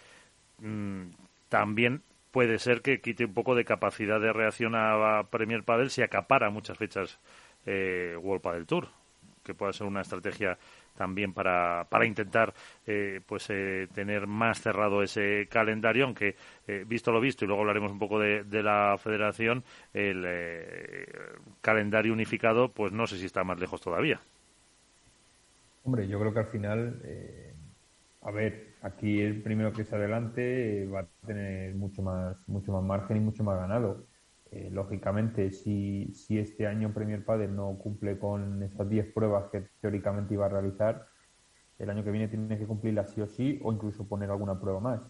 mm, también puede ser que quite un poco de capacidad de reacción a Premier Padel si acapara muchas fechas eh, World Padel Tour, que pueda ser una estrategia también para, para intentar eh, pues eh, tener más cerrado ese calendario, aunque eh, visto lo visto, y luego hablaremos un poco de, de la federación, el calendario unificado, pues no sé si está más lejos todavía. Hombre, yo creo que al final, a ver, Aquí el primero que se adelante va a tener mucho más, mucho más margen y mucho más ganado. Eh, lógicamente, si, si este año Premier Padel no cumple con esas 10 pruebas que teóricamente iba a realizar, el año que viene tiene que cumplirlas sí o sí o incluso poner alguna prueba más.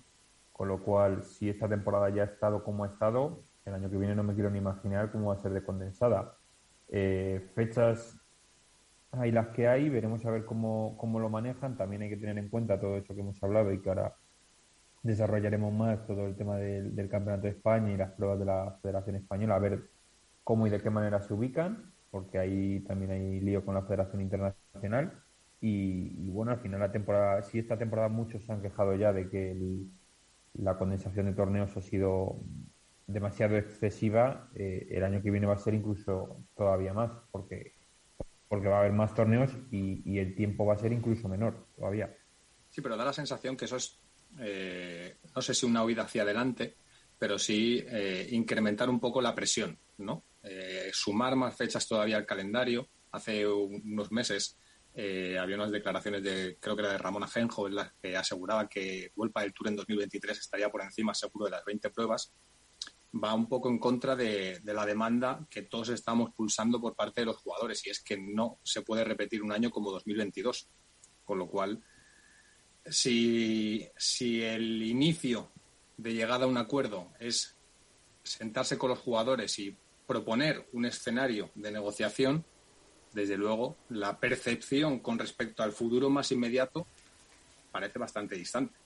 Con lo cual, si esta temporada ya ha estado como ha estado, el año que viene no me quiero ni imaginar cómo va a ser de condensada. Eh, fechas hay las que hay, veremos a ver cómo, cómo lo manejan. También hay que tener en cuenta todo eso que hemos hablado y que ahora desarrollaremos más todo el tema del, Campeonato de España y las pruebas de la Federación Española, a ver cómo y de qué manera se ubican, porque ahí también hay lío con la Federación Internacional. Y, bueno, al final la temporada, si esta temporada muchos se han quejado ya de que la condensación de torneos ha sido demasiado excesiva, eh, el año que viene va a ser incluso todavía más, porque porque va a haber más torneos y, el tiempo va a ser incluso menor todavía. Sí, pero da la sensación que eso es, eh, no sé si una huida hacia adelante, pero sí eh, incrementar un poco la presión, ¿no? Eh, sumar más fechas todavía al calendario. Hace unos meses había unas declaraciones de, creo que era de Ramón Ajenjo, en las que aseguraba que Vuelta del Tour en 2023 estaría por encima seguro de las 20 pruebas va un poco en contra de, la demanda que todos estamos pulsando por parte de los jugadores y es que no se puede repetir un año como 2022. Con lo cual, si, si el inicio de llegada a un acuerdo es sentarse con los jugadores y proponer un escenario de negociación, desde luego la percepción con respecto al futuro más inmediato parece bastante distante.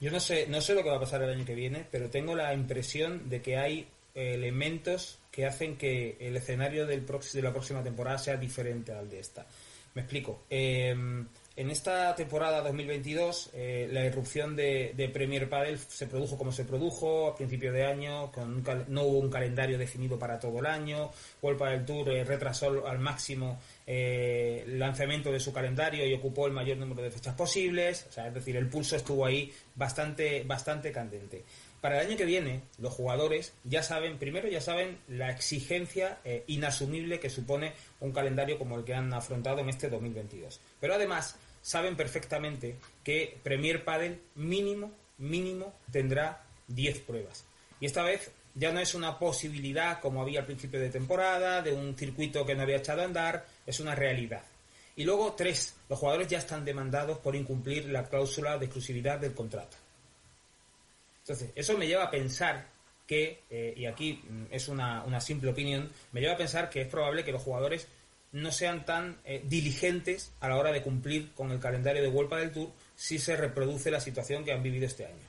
Yo no sé, no sé lo que va a pasar el año que viene, pero tengo la impresión de que hay elementos que hacen que el escenario del de la próxima temporada sea diferente al de esta. Me explico. Em, en esta temporada 2022, eh, la irrupción de, Premier Padel se produjo como se produjo a principio de año, con no hubo un calendario definido para todo el año. World Padel Tour eh, retrasó al máximo eh, lanzamiento de su calendario y ocupó el mayor número de fechas posibles. O sea, es decir, el pulso estuvo ahí bastante, bastante candente. Para el año que viene, los jugadores ya saben, primero ya saben la exigencia inasumible que supone un calendario como el que han afrontado en este 2022. Pero además, saben perfectamente que Premier Padel mínimo, mínimo tendrá 10 pruebas. Y esta vez ya no es una posibilidad como había al principio de temporada, de un circuito que no había echado a andar, es una realidad. Y luego, tres, los jugadores ya están demandados por incumplir la cláusula de exclusividad del contrato. Entonces, eso me lleva a pensar que, eh, y aquí mm, es una, una simple opinión, me lleva a pensar que es probable que los jugadores no sean tan eh, diligentes a la hora de cumplir con el calendario de World del Tour si se reproduce la situación que han vivido este año.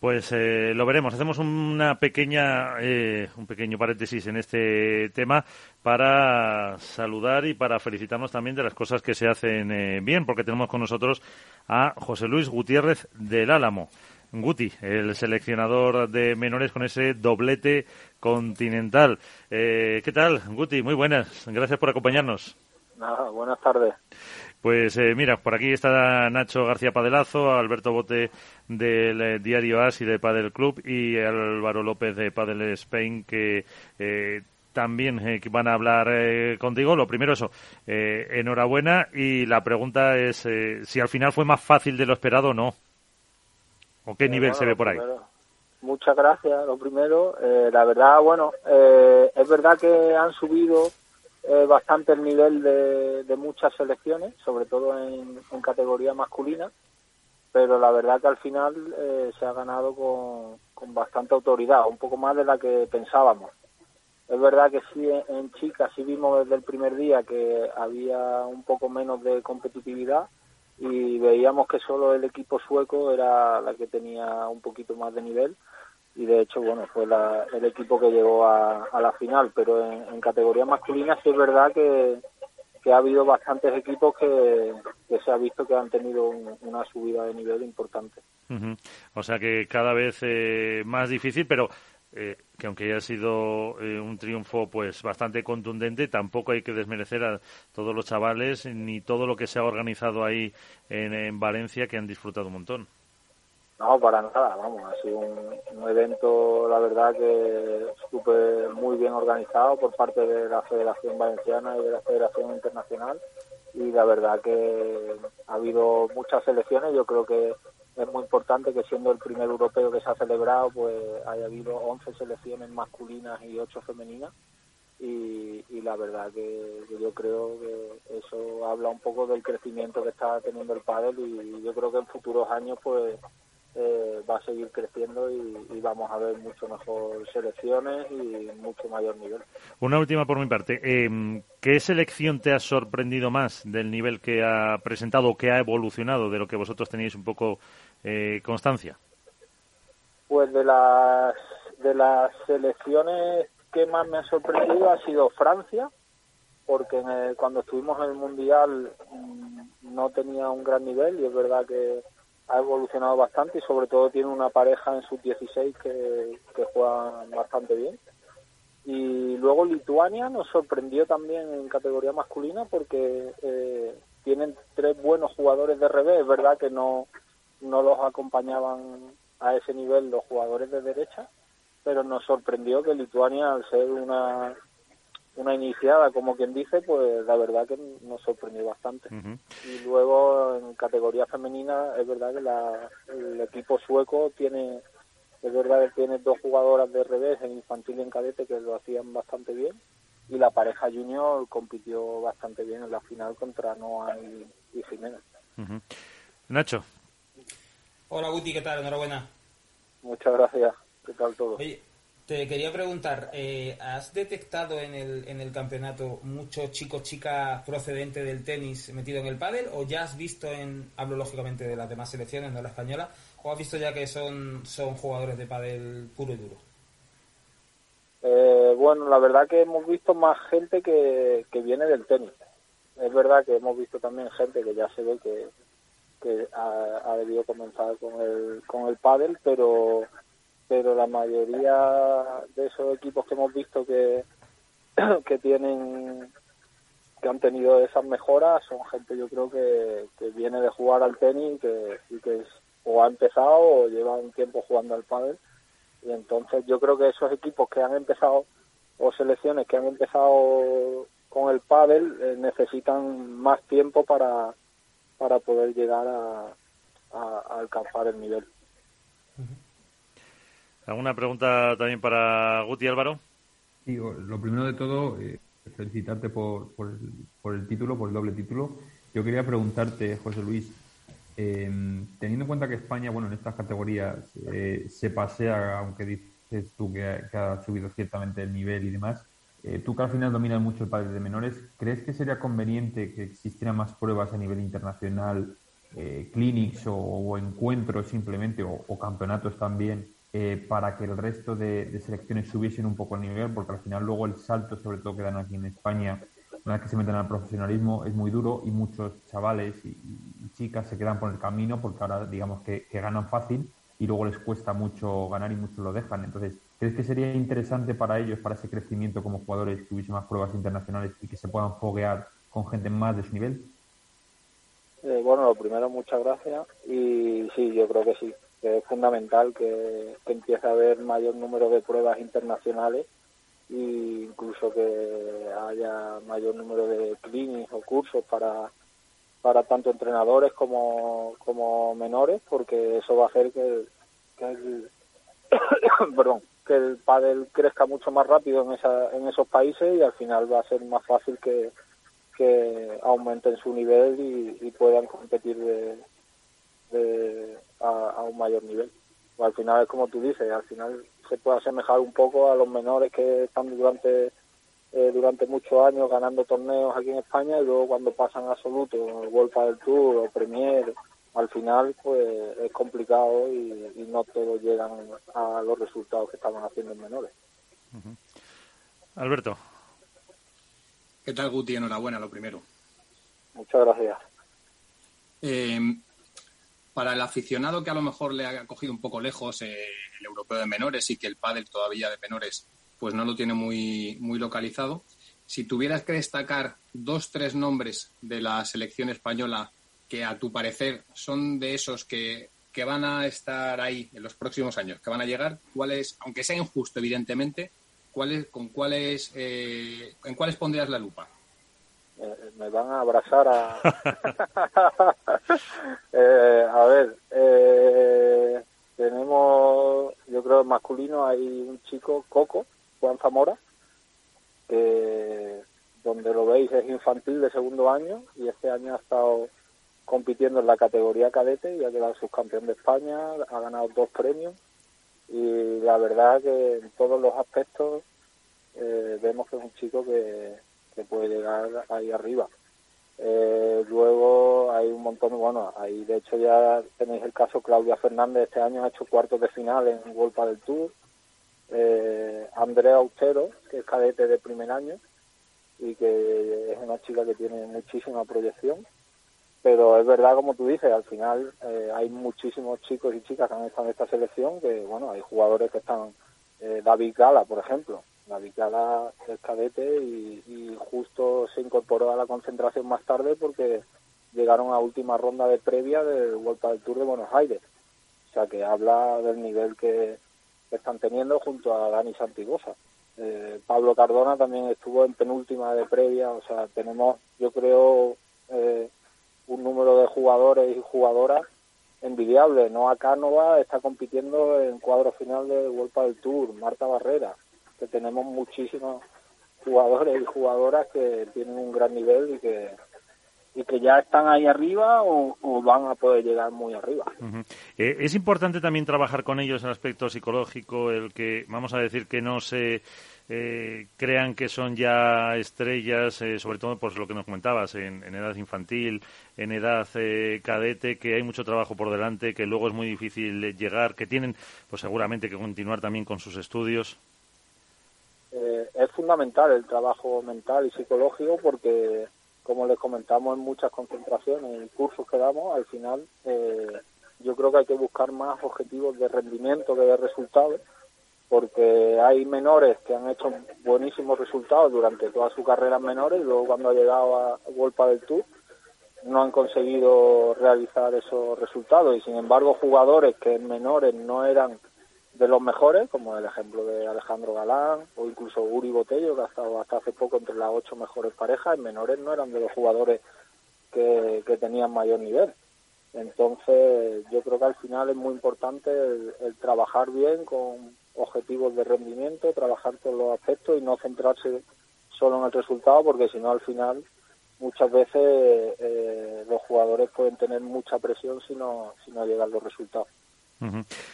Pues eh, lo veremos. Hacemos una pequeña, eh, un pequeño paréntesis en este tema para saludar y para felicitarnos también de las cosas que se hacen bien, porque tenemos con nosotros a José Luis Gutiérrez del Álamo. Guti, el seleccionador de menores con ese doblete continental. Eh, ¿Qué tal, Guti? Muy buenas. Gracias por acompañarnos. Nada, buenas tardes. Pues eh, mira, por aquí está Nacho García Padelazo, Alberto Bote del eh, diario AS y de Padel Club y Álvaro López de Padel Spain que también van a hablar contigo. Lo primero eso, enhorabuena y la pregunta es si al final fue más fácil de lo esperado o no. ¿O qué nivel se ve por ahí? muchas gracias, lo primero. Eh, la verdad, bueno, eh, es verdad que han subido eh, bastante el nivel de, muchas selecciones, sobre todo en, categoría masculina, pero la verdad que al final se ha ganado con, con, bastante autoridad, un poco más de la que pensábamos. Es verdad que sí, en chicas sí vimos desde el primer día que había un poco menos de competitividad, y veíamos que solo el equipo sueco era la que tenía un poquito más de nivel y de hecho bueno fue el equipo que llegó a, la final pero en, categoría masculina sí es verdad que, ha habido bastantes equipos que, se ha visto que han tenido una subida de nivel importante. O sea que cada vez eh, más difícil, pero eh, que aunque haya sido eh, un triunfo pues bastante contundente, tampoco hay que desmerecer a todos los chavales ni todo lo que se ha organizado ahí en, Valencia que han disfrutado un montón. No, para nada, vamos, ha sido un, evento, la verdad, que súper muy bien organizado por parte de la Federación Valenciana y de la Federación Internacional y la verdad que ha habido muchas selecciones, yo creo que es muy importante que siendo el primer europeo que se ha celebrado, pues haya habido 11 selecciones masculinas y 8 femeninas. Y, la verdad que, yo creo que eso habla un poco del crecimiento que está teniendo el pádel y yo creo que en futuros años pues eh, va a seguir creciendo y, vamos a ver mucho mejor selecciones y mucho mayor nivel. Una última por mi parte. Eh, ¿Qué selección te ha sorprendido más del nivel que ha presentado o que ha evolucionado de lo que vosotros tenéis un poco eh, constancia? Pues de las, de las selecciones que más me ha sorprendido ha sido Francia, porque cuando estuvimos en el Mundial mm, no tenía un gran nivel y es verdad que ha evolucionado bastante y sobre todo tiene una pareja en sus 16 que, que juegan bastante bien. Y luego Lituania nos sorprendió también en categoría masculina porque eh, tienen tres buenos jugadores de revés. Es verdad que no, no los acompañaban a ese nivel los jugadores de derecha, pero nos sorprendió que Lituania, al ser una, una iniciada, como quien dice, pues la verdad que nos sorprendió bastante. Y luego en categoría femenina es verdad que la, el equipo sueco tiene Es verdad que tiene dos jugadoras de revés en infantil y en cadete que lo hacían bastante bien y la pareja junior compitió bastante bien en la final contra Noah y, Jimena. Nacho. Hola Guti, ¿qué tal? Enhorabuena. Muchas gracias. ¿Qué tal todo? Oye, te quería preguntar, eh, ¿has detectado en el, en el campeonato muchos chicos, chicas procedentes del tenis metido en el pádel o ya has visto en, hablo lógicamente de las demás selecciones, no la española, o has visto ya que son, son jugadores de pádel puro y duro? Eh, bueno, la verdad que hemos visto más gente que, que viene del tenis. Es verdad que hemos visto también gente que ya se ve que, que ha, ha debido comenzar con el, con el pádel, pero pero la mayoría de esos equipos que hemos visto que, que tienen que han tenido esas mejoras son gente yo creo que, que viene de jugar al tenis que, y que o ha empezado o lleva un tiempo jugando al pádel y entonces yo creo que esos equipos que han empezado o selecciones que han empezado con el pádel eh, necesitan más tiempo para para poder llegar a alcanzar el nivel. ¿Alguna pregunta también para Guti Álvaro? Sí, lo primero de todo, eh, felicitarte por, por, el, por, el, título, por el doble título. Yo quería preguntarte, José Luis, eh, teniendo en cuenta que España, bueno, en estas categorías eh, se pasea, aunque dices tú que, ha subido ciertamente el nivel y demás, eh, tú que al final dominas mucho el padre de menores, ¿crees que sería conveniente que existieran más pruebas a nivel internacional, eh, clinics o, o, encuentros simplemente, o campeonatos también? Eh, para que el resto de, selecciones subiesen un poco el nivel, porque al final luego el salto, sobre todo que dan aquí en España, una vez que se meten al profesionalismo, es muy duro y muchos chavales y, chicas se quedan por el camino porque ahora digamos que, que, ganan fácil y luego les cuesta mucho ganar y muchos lo dejan. Entonces, ¿crees que sería interesante para ellos, para ese crecimiento como jugadores, que hubiese más pruebas internacionales y que se puedan foguear con gente más de su nivel? Eh, bueno, lo primero, muchas gracias. Y sí, yo creo que sí que es fundamental que, que empiece a haber mayor número de pruebas internacionales e incluso que haya mayor número de clinics o cursos para para tanto entrenadores como, como menores porque eso va a hacer que que el perdón que el pádel crezca mucho más rápido en esa, en esos países y al final va a ser más fácil que, que aumenten su nivel y, puedan competir de, a, a, un mayor nivel. O al final es como tú dices, al final se puede asemejar un poco a los menores que están durante eh, durante muchos años ganando torneos aquí en España y luego cuando pasan a absoluto, el World del Tour o Premier, al final pues es complicado y, y, no todos llegan a los resultados que estaban haciendo en menores. Uh -huh. Alberto. ¿Qué tal, Guti? Enhorabuena, lo primero. Muchas gracias. Eh, para el aficionado que a lo mejor le ha cogido un poco lejos eh, el europeo de menores y que el pádel todavía de menores pues no lo tiene muy, muy localizado, si tuvieras que destacar dos, tres nombres de la selección española que a tu parecer son de esos que, que van a estar ahí en los próximos años, que van a llegar, ¿cuáles, aunque sea injusto evidentemente, cuáles, con cuáles, eh, en cuáles pondrías la lupa? Me van a abrazar a... eh, a ver, eh, tenemos, yo creo masculino, hay un chico, Coco, Juan Zamora, que donde lo veis es infantil de segundo año y este año ha estado compitiendo en la categoría cadete y ha quedado subcampeón de España, ha ganado dos premios y la verdad que en todos los aspectos eh, vemos que es un chico que, que puede llegar ahí arriba. Eh, luego hay un montón, bueno, ahí de hecho ya tenéis el caso Claudia Fernández, este año ha hecho cuartos de final en Golpa del Tour. Eh, Andrea Austero, que es cadete de primer año y que es una chica que tiene muchísima proyección. Pero es verdad, como tú dices, al final eh, hay muchísimos chicos y chicas que han estado en esta selección, que bueno, hay jugadores que están, eh, David Gala, por ejemplo, la vicada es cadete y, justo se incorporó a la concentración más tarde porque llegaron a última ronda de previa del Vuelta del Tour de Buenos Aires. O sea que habla del nivel que, que están teniendo junto a Dani Santigosa. Eh, Pablo Cardona también estuvo en penúltima de previa, o sea, tenemos, yo creo, eh, un número de jugadores y jugadoras envidiable. Noah Cánova está compitiendo en cuadro final de Vuelta del Tour, Marta Barrera, que tenemos muchísimos jugadores y jugadoras que tienen un gran nivel y que y que ya están ahí arriba o, van a poder llegar muy arriba. Eh, es importante también trabajar con ellos en el aspecto psicológico, el que, vamos a decir, que no se eh, crean que son ya estrellas, eh, sobre todo por lo que nos comentabas, en, edad infantil, en edad cadete, que hay mucho trabajo por delante, que luego es muy difícil llegar, que tienen, pues seguramente que continuar también con sus estudios. Es fundamental el trabajo mental y psicológico porque como les comentamos en muchas concentraciones y cursos que damos, al final eh, yo creo que hay que buscar más objetivos de rendimiento que de resultados, porque hay menores que han hecho buenísimos resultados durante toda su carrera en menores y luego cuando ha llegado a Golpa del Tour no han conseguido realizar esos resultados. Y sin embargo jugadores que en menores no eran de los mejores, como el ejemplo de Alejandro Galán o incluso Uri Botello, que ha estado hasta hace poco entre las ocho mejores parejas, en menores no eran de los jugadores que, tenían mayor nivel. Entonces, yo creo que al final es muy importante el, trabajar bien con objetivos de rendimiento, trabajar todos los aspectos y no centrarse solo en el resultado, porque si no, al final, muchas veces eh, los jugadores pueden tener mucha presión si no, si no llegan los resultados.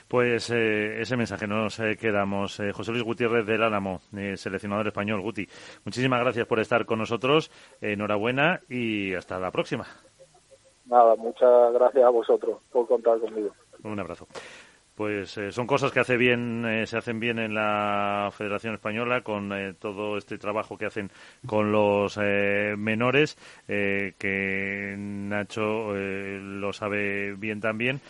Pues eh, ese mensaje nos eh, quedamos. Eh, José Luis Gutiérrez del Álamo, seleccionador español. Guti, muchísimas gracias por estar con nosotros. enhorabuena y hasta la próxima. Nada, muchas gracias a vosotros por contar conmigo. Un abrazo. Pues son cosas que hace bien, se hacen bien en la Federación Española con todo este trabajo que hacen con los menores, que Nacho lo sabe bien también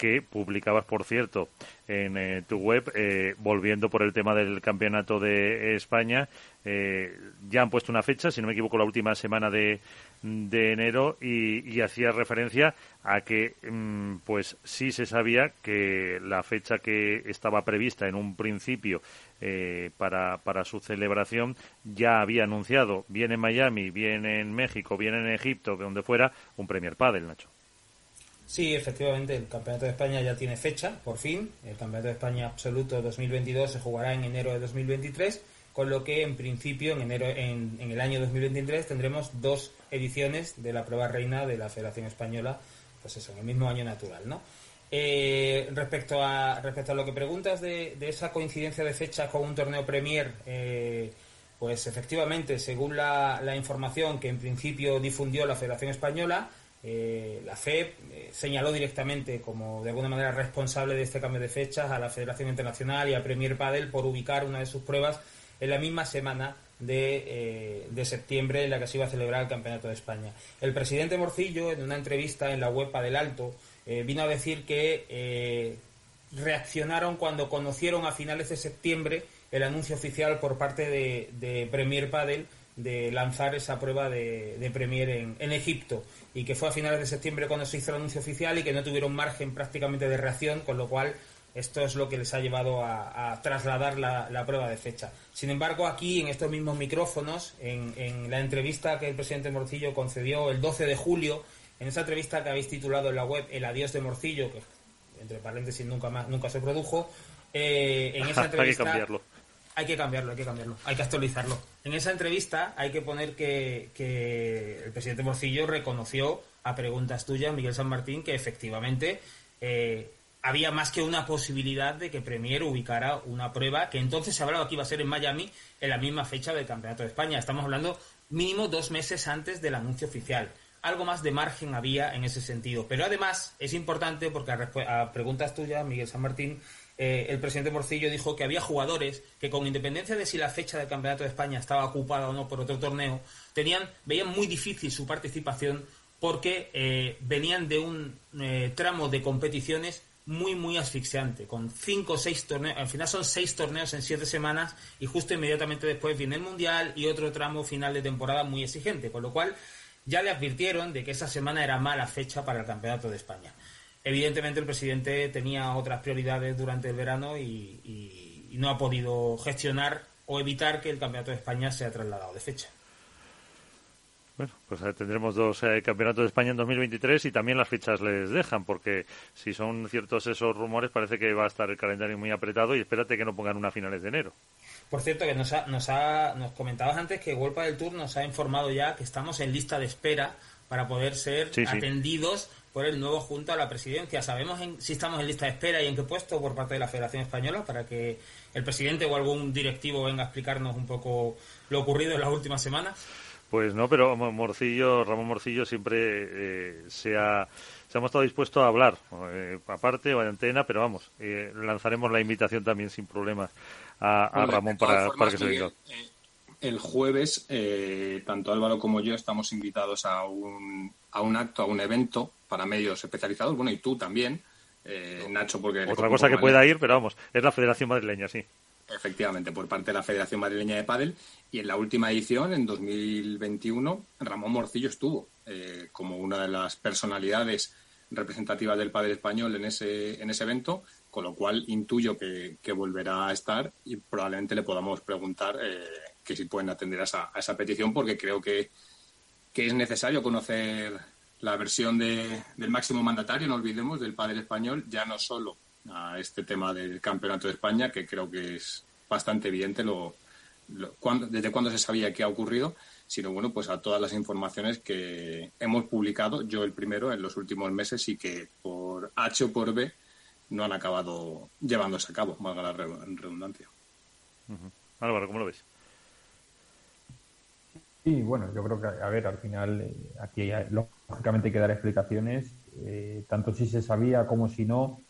que publicabas, por cierto, en eh, tu web, eh, volviendo por el tema del Campeonato de España. Eh, ya han puesto una fecha, si no me equivoco, la última semana de, de enero y, y hacía referencia a que, mm, pues sí se sabía que la fecha que estaba prevista en un principio para, para su celebración ya había anunciado, bien en Miami, bien en México, bien en Egipto, de donde fuera, un Premier Padel, Nacho. Sí, efectivamente, el Campeonato de España ya tiene fecha, por fin. El Campeonato de España Absoluto 2022 se jugará en enero de 2023, con lo que en principio en enero en, el año 2023 tendremos dos ediciones de la prueba reina de la Federación Española, pues eso, en el mismo año natural, ¿no? Eh, respecto a respecto a lo que preguntas de, esa coincidencia de fecha con un torneo Premier, eh, pues efectivamente, según la, la información que en principio difundió la Federación Española, eh, la FEP eh, señaló directamente como de alguna manera responsable de este cambio de fechas a la Federación Internacional y a Premier Padel por ubicar una de sus pruebas en la misma semana de, eh, de, septiembre en la que se iba a celebrar el Campeonato de España. El presidente Morcillo, en una entrevista en la web del Alto, vino a decir que reaccionaron cuando conocieron a finales de septiembre el anuncio oficial por parte de, de Premier Padel de lanzar esa prueba de, Premier en, Egipto y que fue a finales de septiembre cuando se hizo el anuncio oficial y que no tuvieron margen prácticamente de reacción, con lo cual esto es lo que les ha llevado a, trasladar la, prueba de fecha. Sin embargo, aquí en estos mismos micrófonos, en, la entrevista que el presidente Morcillo concedió el 12 de julio, en esa entrevista que habéis titulado en la web El adiós de Morcillo, que entre paréntesis nunca más nunca se produjo, eh, en esa entrevista hay que cambiarlo, hay que cambiarlo, hay que actualizarlo. En esa entrevista hay que poner que, el presidente Morcillo reconoció a preguntas tuyas, Miguel San Martín, que efectivamente eh, había más que una posibilidad de que Premier ubicara una prueba que entonces se hablaba que iba a ser en Miami en la misma fecha del Campeonato de España. Estamos hablando mínimo dos meses antes del anuncio oficial. Algo más de margen había en ese sentido. Pero además es importante porque a preguntas tuyas, Miguel San Martín, eh, el presidente Morcillo dijo que había jugadores que con independencia de si la fecha del Campeonato de España estaba ocupada o no por otro torneo, tenían, veían muy difícil su participación porque eh, venían de un eh, tramo de competiciones muy, muy asfixiante, con cinco o seis torneos, al final son seis torneos en siete semanas y justo inmediatamente después viene el Mundial y otro tramo final de temporada muy exigente, con lo cual ya le advirtieron de que esa semana era mala fecha para el Campeonato de España. Evidentemente el presidente tenía otras prioridades durante el verano y, no ha podido gestionar o evitar que el Campeonato de España sea trasladado de fecha. Bueno, pues tendremos dos eh, campeonatos de España en 2023 y también las fichas les dejan, porque si son ciertos esos rumores, parece que va a estar el calendario muy apretado y espérate que no pongan una a finales de enero. Por cierto, que nos, ha, nos, ha, nos comentabas antes que World del Tour nos ha informado ya que estamos en lista de espera para poder ser atendidos por el nuevo junto a la presidencia. ¿Sabemos si estamos en lista de espera y en qué puesto por parte de la Federación Española para que el presidente o algún directivo venga a explicarnos un poco lo ocurrido en las últimas semanas? Pues no, pero Morcillo, Ramón Morcillo siempre eh, se, ha, se ha mostrado dispuesto a hablar, eh, aparte o en antena, pero vamos, eh, lanzaremos la invitación también sin problemas a, Ramón para, que se venga. el jueves, tanto Álvaro como yo estamos invitados a un, a un acto, a un evento para medios especializados, bueno, y tú también, Nacho, porque... Otra cosa que pueda ir, pero vamos, es la Federación Madrileña, sí. Efectivamente, por parte de la Federación Madrileña de Padel. Y en la última edición, en 2021, Ramón Morcillo estuvo eh, como una de las personalidades representativas del padel español en ese, en ese evento, con lo cual intuyo que, volverá a estar y probablemente le podamos preguntar eh, que si pueden atender a esa, a esa petición, porque creo que, que es necesario conocer la versión de, del máximo mandatario, no olvidemos, del padre español, ya no solo a este tema del Campeonato de España, que creo que es bastante evidente lo, desde cuándo se sabía que ha ocurrido, sino bueno, pues a todas las informaciones que hemos publicado, yo el primero, en los últimos meses y que por H o por B no han acabado llevándose a cabo, valga la redundancia. Álvaro, ¿cómo lo ves? Sí, bueno, yo creo que, a ver, al final eh, aquí lógicamente hay que dar explicaciones, eh, tanto si se sabía como si no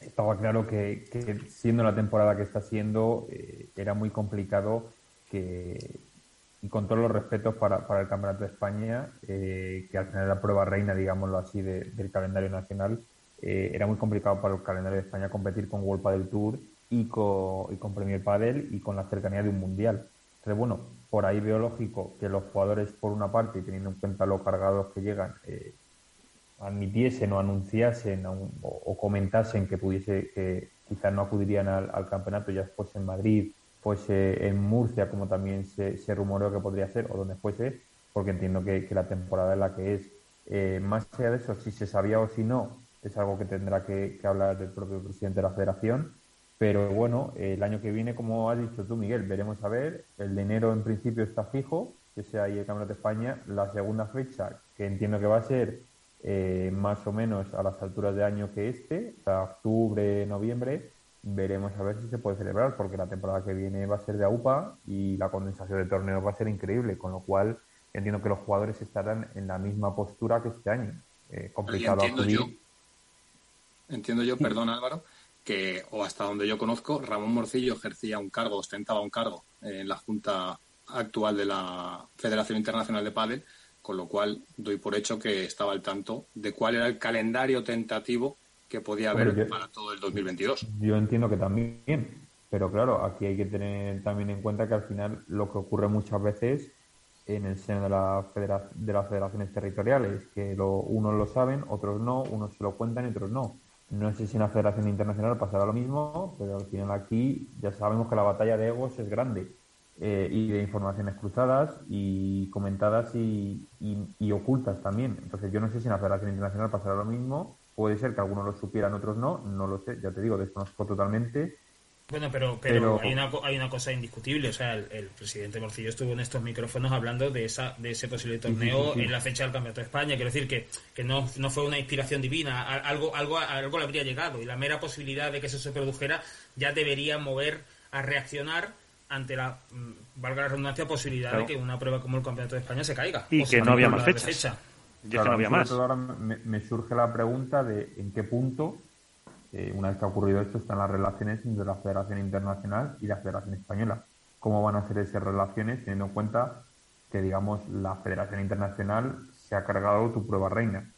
estaba claro que, siendo la temporada que está siendo, eh, era muy complicado que, y con todos los respetos para, para el Campeonato de España, eh, que al final la prueba reina, digámoslo así, del calendario nacional, eh, era muy complicado para el calendario de España competir con World del Tour y con, y con Premier Padel y con la cercanía de un mundial. Entonces, bueno, por ahí veo lógico que los jugadores, por una parte, teniendo en cuenta los cargados que llegan, admitiesen o anunciasen o, comentasen que pudiese que quizás no acudirían al, campeonato ya fuese en Madrid, fuese en Murcia, como también se, se rumoreó que podría ser, o donde fuese, porque entiendo que, la temporada es la que es. Eh, más allá de eso, si se sabía o si no, es algo que tendrá que, hablar el propio presidente de la federación. Pero bueno, el año que viene, como has dicho tú, Miguel, veremos a ver. El de enero en principio está fijo, que sea ahí el Campeonato de España. La segunda fecha, que entiendo que va a ser eh, más o menos a las alturas de año que este, o sea, octubre, noviembre, veremos a ver si se puede celebrar, porque la temporada que viene va a ser de AUPA y la condensación de torneos va a ser increíble, con lo cual entiendo que los jugadores estarán en la misma postura que este año. Eh, complicado entiendo yo, entiendo yo, perdón Álvaro, que, o hasta donde yo conozco, Ramón Morcillo ejercía un cargo, ostentaba un cargo en la Junta actual de la Federación Internacional de Padel con lo cual doy por hecho que estaba al tanto de cuál era el calendario tentativo que podía haber para todo el 2022. Yo entiendo que también, pero claro, aquí hay que tener también en cuenta que al final lo que ocurre muchas veces en el seno de, la de las federaciones territoriales, que lo, unos lo saben, otros no, unos se lo cuentan y otros no. No sé si en la Federación Internacional pasará lo mismo, pero al final aquí ya sabemos que la batalla de egos es grande eh, y de informaciones cruzadas y comentadas y, ocultas también. Entonces yo no sé si en la Federación Internacional pasará lo mismo. Puede ser que algunos lo supieran, otros no. No lo sé, ya te digo, desconozco totalmente. Bueno, pero, pero, Hay, una, hay una cosa indiscutible. O sea, el, presidente Morcillo estuvo en estos micrófonos hablando de esa de ese posible torneo en la fecha del Campeonato de España. Quiero decir que, que no, no fue una inspiración divina. Algo, algo, algo le habría llegado. Y la mera posibilidad de que eso se produjera ya debería mover a reaccionar ante la, mm, valga la redundancia, posibilidad de que una prueba como el Campeonato de España se caiga. Y que no había más fechas. Ya no había más. Ahora me, surge la pregunta de en qué punto, eh, una vez que ha ocurrido esto, están las relaciones entre la Federación Internacional y la Federación Española. ¿Cómo van a ser esas relaciones teniendo en cuenta que, digamos, la Federación Internacional se ha cargado tu prueba reina?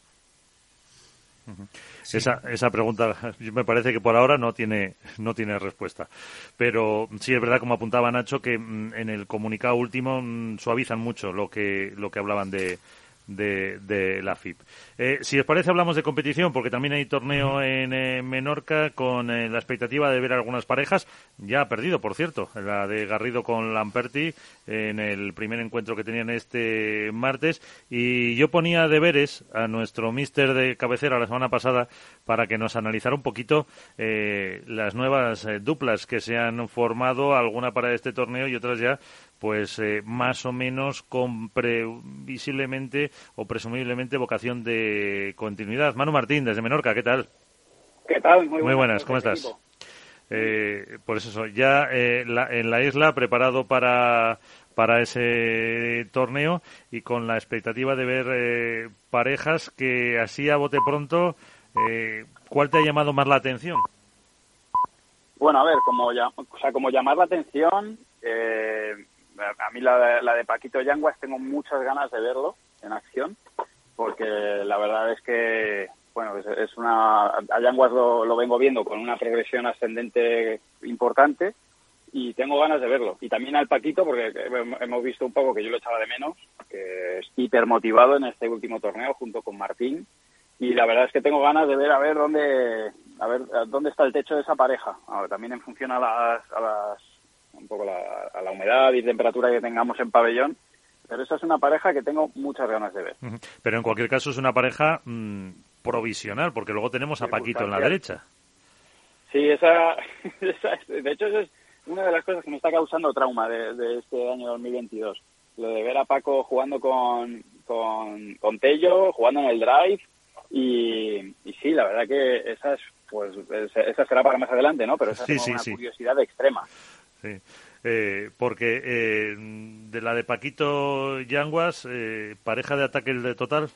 Esa, esa pregunta me parece que por ahora no tiene, no tiene respuesta. Pero sí es verdad, como apuntaba Nacho, que mm, en el comunicado último mm, suavizan mucho lo que, lo que hablaban de, de, la FIP. Eh, si os parece, hablamos de competición, porque también hay torneo en eh, Menorca con eh, la expectativa de ver algunas parejas. Ya ha perdido, por cierto, la de Garrido con Lamperti en el primer encuentro que tenían este martes. Y yo ponía deberes a nuestro mister de cabecera la semana pasada para que nos analizara un poquito las nuevas duplas que se han formado, alguna para este torneo y otras ya pues eh, más o menos con previsiblemente o presumiblemente vocación de continuidad. Manu Martín, desde Menorca, ¿qué tal? ¿Qué tal? Muy, buenas, ¿cómo estás? Eh, pues eso, ya eh, en la isla preparado para, para ese torneo y con la expectativa de ver parejas que así a bote pronto, ¿cuál te ha llamado más la atención? Bueno, a ver, como, ya, o sea, como llamar la atención, eh, a mí la, la de Paquito Yanguas tengo muchas ganas de verlo en acción, porque la verdad es que, bueno, es, una. A Yanguas lo, lo, vengo viendo con una progresión ascendente importante y tengo ganas de verlo. Y también al Paquito, porque hemos visto un poco que yo lo echaba de menos, que es hiper motivado en este último torneo junto con Martín. Y la verdad es que tengo ganas de ver a ver dónde a ver dónde está el techo de esa pareja. Ahora, también en función a las, a las un poco a la humedad y temperatura que tengamos en pabellón. Pero esa es una pareja que tengo muchas ganas de ver. Pero en cualquier caso es una pareja mm, provisional, porque luego tenemos a Paquito en la derecha. Sí, esa, de hecho esa es una de las cosas que me está causando trauma de, este año 2022. Lo de ver a Paco jugando con, con, Tello, jugando en el drive y, sí, la verdad que esa es, pues, esa será para más adelante, ¿no? Pero esa es una curiosidad extrema. Sí. Eh, porque eh, de la de Paquito Yanguas, eh, pareja de ataque de total.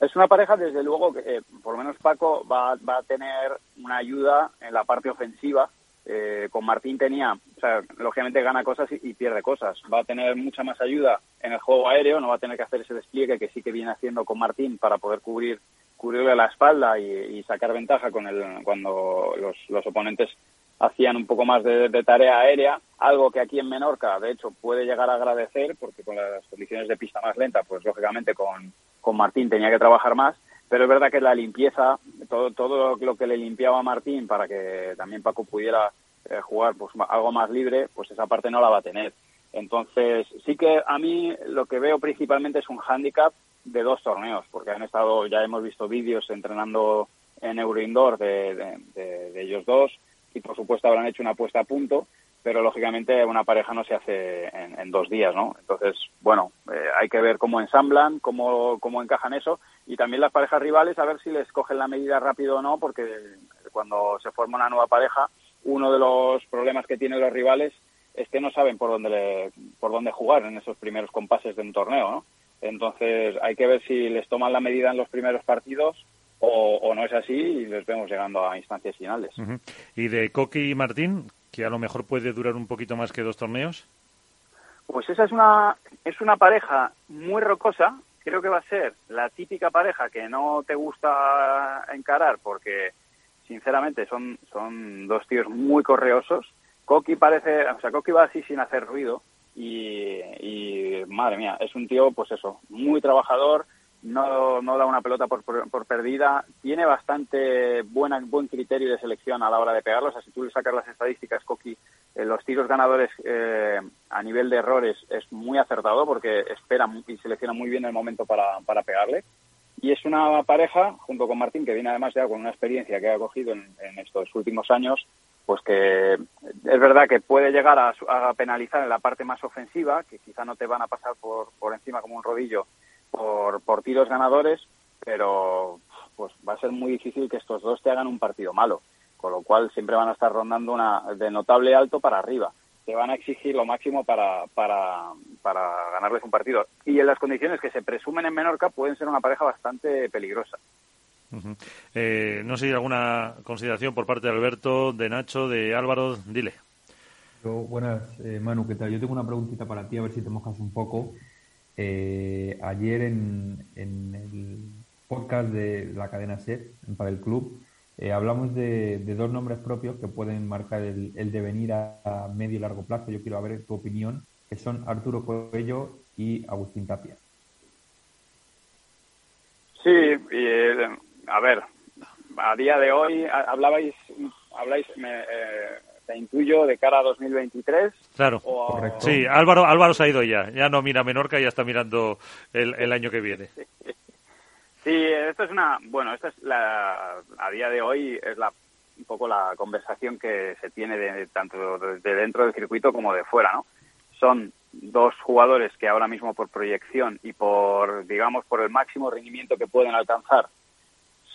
Es una pareja, desde luego, que por lo menos Paco va, va, a tener una ayuda en la parte ofensiva. con Martín tenía, o sea, lógicamente gana cosas y, pierde cosas. Va a tener mucha más ayuda en el juego aéreo, no va a tener que hacer ese despliegue que sí que viene haciendo con Martín para poder cubrir cubrirle la espalda y, sacar ventaja con el, cuando los, los oponentes hacían un poco más de, tarea aérea, algo que aquí en Menorca, de hecho, puede llegar a agradecer, porque con las condiciones de pista más lenta, pues lógicamente con, con Martín tenía que trabajar más, pero es verdad que la limpieza, todo, todo lo que le limpiaba a Martín para que también Paco pudiera eh, jugar pues algo más libre, pues esa parte no la va a tener. Entonces, sí que a mí lo que veo principalmente es un hándicap de dos torneos, porque han estado, ya hemos visto vídeos entrenando en Euroindoor de, de ellos dos, y por supuesto habrán hecho una puesta a punto, pero lógicamente una pareja no se hace en, dos días, ¿no? Entonces, bueno, eh, hay que ver cómo ensamblan, cómo, cómo encajan eso y también las parejas rivales a ver si les cogen la medida rápido o no, porque cuando se forma una nueva pareja, uno de los problemas que tienen los rivales es que no saben por dónde por dónde jugar en esos primeros compases de un torneo, ¿no? Entonces hay que ver si les toman la medida en los primeros partidos o, no es así y les vemos llegando a instancias finales. ¿Y de Coqui y Martín, que a lo mejor puede durar un poquito más que dos torneos? Pues esa es una, es una pareja muy rocosa. Creo que va a ser la típica pareja que no te gusta encarar porque, sinceramente, son, son dos tíos muy correosos. Coqui parece, o sea, Coqui va así sin hacer ruido y, y madre mía, es un tío, pues eso, muy trabajador, no, no da una pelota por, por, perdida, tiene bastante buena, buen criterio de selección a la hora de pegarlos. O sea, si tú sacas las estadísticas, Coqui, eh, los tiros ganadores eh, a nivel de errores es muy acertado porque espera y selecciona muy bien el momento para, para pegarle. Y es una pareja, junto con Martín, que viene además ya con una experiencia que ha cogido en, estos últimos años, pues que es verdad que puede llegar a, a, penalizar en la parte más ofensiva, que quizá no te van a pasar por, por encima como un rodillo por, por tiros ganadores, pero pues va a ser muy difícil que estos dos te hagan un partido malo, con lo cual siempre van a estar rondando una de notable alto para arriba. Te van a exigir lo máximo para, para, para ganarles un partido. Y en las condiciones que se presumen en Menorca pueden ser una pareja bastante peligrosa. Eh, no sé si hay alguna consideración por parte de Alberto, de Nacho, de Álvaro, dile. buenas, eh, Manu, ¿qué tal? Yo tengo una preguntita para ti, a ver si te mojas un poco. Eh, ayer en, el podcast de la cadena SER, para el club, eh, hablamos de, dos nombres propios que pueden marcar el, devenir a, medio y largo plazo. Yo quiero ver tu opinión, que son Arturo Coello y Agustín Tapia. Sí, y, a ver, a día de hoy hablabais, habláis, me, eh, te intuyo, de cara a 2023. Claro. Sí, Álvaro, Álvaro se ha ido ya. Ya no mira Menorca, ya está mirando el, el año que viene. Sí, esto es una, bueno, esta es la, a día de hoy es la un poco la conversación que se tiene de, tanto de dentro del circuito como de fuera, ¿no? Son dos jugadores que ahora mismo por proyección y por, digamos, por el máximo rendimiento que pueden alcanzar,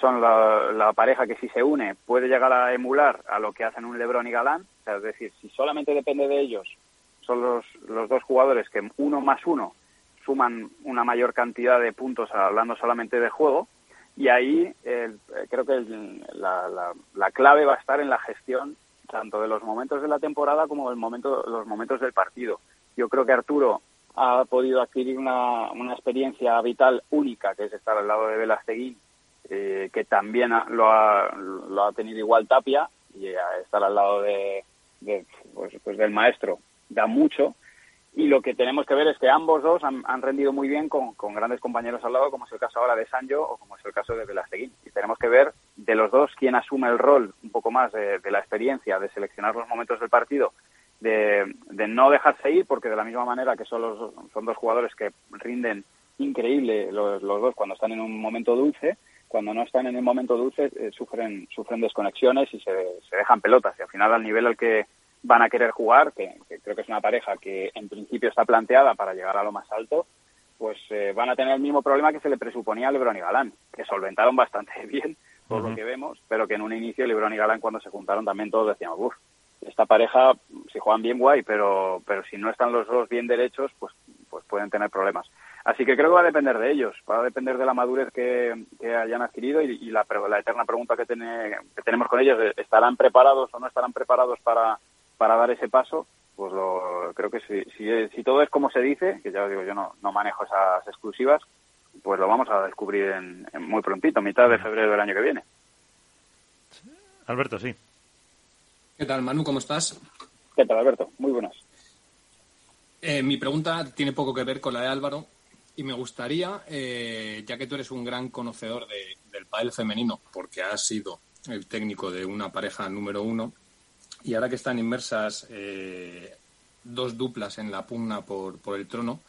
son la, pareja que si se une puede llegar a emular a lo que hacen un Lebron y Galán. es decir, si solamente depende de ellos, son los, los dos jugadores que uno más uno suman una mayor cantidad de puntos hablando solamente de juego. Y ahí creo que la, la, clave va a estar en la gestión tanto de los momentos de la temporada como del momento, los momentos del partido. Yo creo que Arturo ha podido adquirir una, una experiencia vital única, que es estar al lado de Velasteguín, eh, que también lo, ha, lo ha tenido igual Tapia, y estar al lado de, pues, pues del maestro da mucho. Y lo que tenemos que ver es que ambos dos han, rendido muy bien con, con, grandes compañeros al lado, como es el caso ahora de Sancho o como es el caso de Velasteguín. Y tenemos que ver de los dos quién asume el rol un poco más de la experiencia, de seleccionar los momentos del partido de, no dejarse ir, porque de la misma manera que son, los, son dos jugadores que rinden increíble los, dos cuando están en un momento dulce, cuando no están en el momento dulce eh, sufren, sufren desconexiones y se, se, dejan pelotas. Y al final al nivel al que van a querer jugar, que, creo que es una pareja que en principio está planteada para llegar a lo más alto, pues eh, van a tener el mismo problema que se le presuponía a Lebron y Galán, que solventaron bastante bien por lo que vemos, pero que en un inicio Lebron y Galán cuando se juntaron también todos decíamos, uff, esta pareja, si juegan bien, guay, pero, pero si no están los dos bien derechos, pues, pues pueden tener problemas. Así que creo que va a depender de ellos, va a depender de la madurez que, que hayan adquirido y, la, la, eterna pregunta que, que tenemos con ellos, ¿estarán preparados o no estarán preparados para, para dar ese paso? Pues lo, creo que si, si, si, todo es como se dice, que ya os digo, yo no, no manejo esas exclusivas, pues lo vamos a descubrir en, en muy prontito, mitad de febrero del año que viene. Alberto, sí. ¿Qué tal, Manu? ¿Cómo estás? ¿Qué tal, Alberto? Muy buenas. Eh, mi pregunta tiene poco que ver con la de Álvaro y me gustaría, eh, ya que tú eres un gran conocedor del pádel femenino, porque has sido el técnico de una pareja número uno, y ahora que están inmersas eh, dos duplas en la pugna por, por el trono,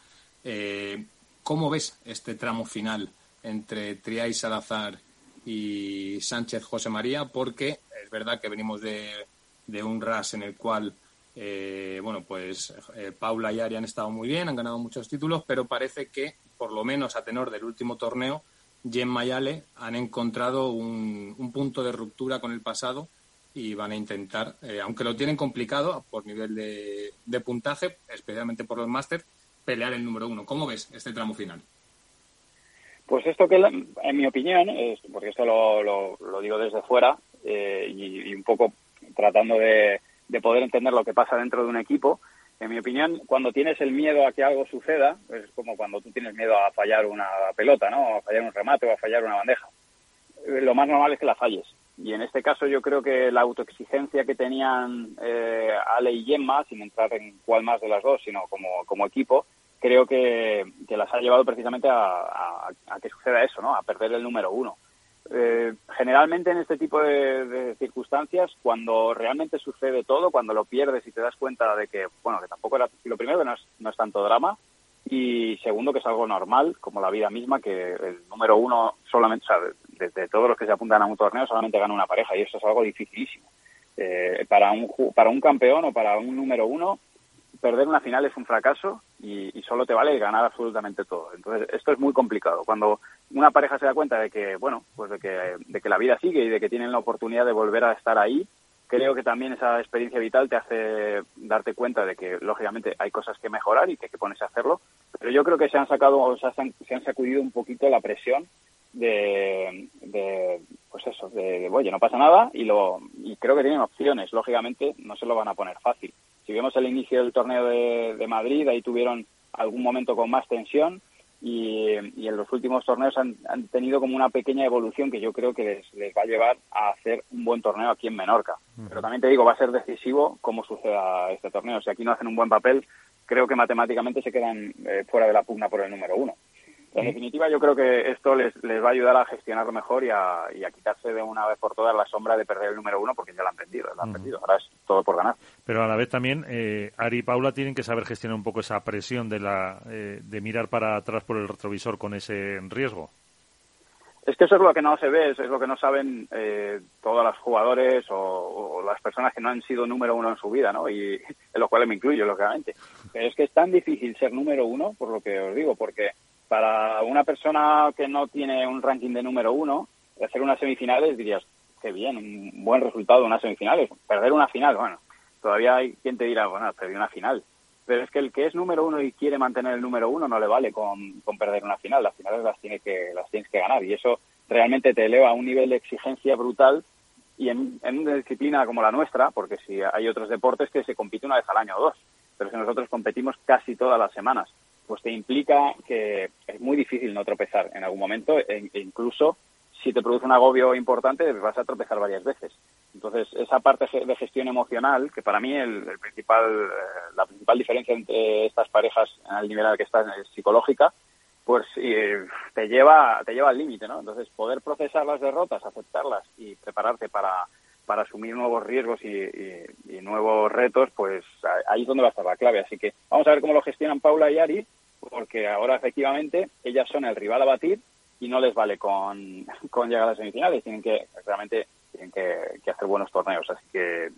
¿cómo ves este tramo final entre Triay Salazar y Sánchez José María? Porque es verdad que venimos de de un RAS en el cual, eh, bueno, pues eh, Paula y Ari han estado muy bien, han ganado muchos títulos, pero parece que, por lo menos a tenor del último torneo, Jen Mayale han encontrado un, punto de ruptura con el pasado y van a intentar, eh, aunque lo tienen complicado por nivel de, puntaje, especialmente por los máster, pelear el número uno. ¿Cómo ves este tramo final? Pues esto que, en mi opinión, es, porque esto lo, lo, digo desde fuera y, un poco tratando de, poder entender lo que pasa dentro de un equipo. En mi opinión, cuando tienes el miedo a que algo suceda, es como cuando tú tienes miedo a fallar una pelota, ¿no? A fallar un remate o a fallar una bandeja. Eh, lo más normal es que la falles. Y en este caso yo creo que la autoexigencia que tenían eh, Ale y Gemma, sin entrar en cuál más de las dos, sino como, como equipo, creo que, que las ha llevado precisamente a, a, que suceda eso, ¿no? A perder el número uno. Eh, generalmente en este tipo de, circunstancias, cuando realmente sucede todo, cuando lo pierdes y te das cuenta de que, bueno, que tampoco era, lo primero que no es, tanto drama, y segundo que es algo normal, como la vida misma, que el número uno solamente, o sea, de, todos los que se apuntan a un torneo solamente gana una pareja, y eso es algo dificilísimo. Eh, para, un, para un campeón o para un número uno, perder una final es un fracaso y, solo te vale ganar absolutamente todo. Entonces, esto es muy complicado. Cuando una pareja se da cuenta de que, bueno, pues de que, de que la vida sigue y de que tienen la oportunidad de volver a estar ahí, creo que también esa experiencia vital te hace darte cuenta de que, lógicamente, hay cosas que mejorar y que hay que ponerse a hacerlo. Pero yo creo que se han sacado, o se han, se han sacudido un poquito la presión de, de pues eso, de, oye, no pasa nada y, lo, y creo que tienen opciones. Lógicamente, no se lo van a poner fácil si vemos el inicio del torneo de, Madrid, ahí tuvieron algún momento con más tensión y, en los últimos torneos han, tenido como una pequeña evolución que yo creo que les, va a llevar a hacer un buen torneo aquí en Menorca. Pero también te digo, va a ser decisivo cómo suceda este torneo. Si aquí no hacen un buen papel, creo que matemáticamente se quedan eh, fuera de la pugna por el número uno. En definitiva, yo creo que esto les, les va a ayudar a gestionarlo mejor y a, y a quitarse de una vez por todas la sombra de perder el número uno, porque ya lo han perdido, lo han perdido. Ahora es todo por ganar. Pero a la vez también, eh, Ari y Paula tienen que saber gestionar un poco esa presión de, la, eh, de mirar para atrás por el retrovisor con ese riesgo. Es que eso es lo que no se ve, es lo que no saben eh, todos los jugadores o, o, las personas que no han sido número uno en su vida, ¿no? Y en los cuales me incluyo, lógicamente. Pero es que es tan difícil ser número uno, por lo que os digo, porque para una persona que no tiene un ranking de número uno, hacer unas semifinales dirías, qué bien, un buen resultado unas semifinales. Perder una final, bueno, todavía hay quien te dirá, bueno, perdí una final. Pero es que el que es número uno y quiere mantener el número uno no le vale con, con perder una final. Las finales las, tiene que, las tienes que ganar y eso realmente te eleva a un nivel de exigencia brutal y en, en, una disciplina como la nuestra, porque si hay otros deportes que se compite una vez al año o dos, pero si nosotros competimos casi todas las semanas, pues te implica que es muy difícil no tropezar en algún momento e, e incluso si te produce un agobio importante vas a tropezar varias veces. Entonces, esa parte de gestión emocional, que para mí el, el principal, eh, la principal diferencia entre estas parejas el nivel al que están es psicológica, pues te lleva te lleva al límite, ¿no? Entonces, poder procesar las derrotas, aceptarlas y prepararte para, para asumir nuevos riesgos y, y, nuevos retos, pues ahí es donde va a estar la clave. Así que vamos a ver cómo lo gestionan Paula y Ari, porque ahora efectivamente ellas son el rival a batir y no les vale con, con llegar a las semifinales, tienen que realmente tienen que, que hacer buenos torneos, así que eh,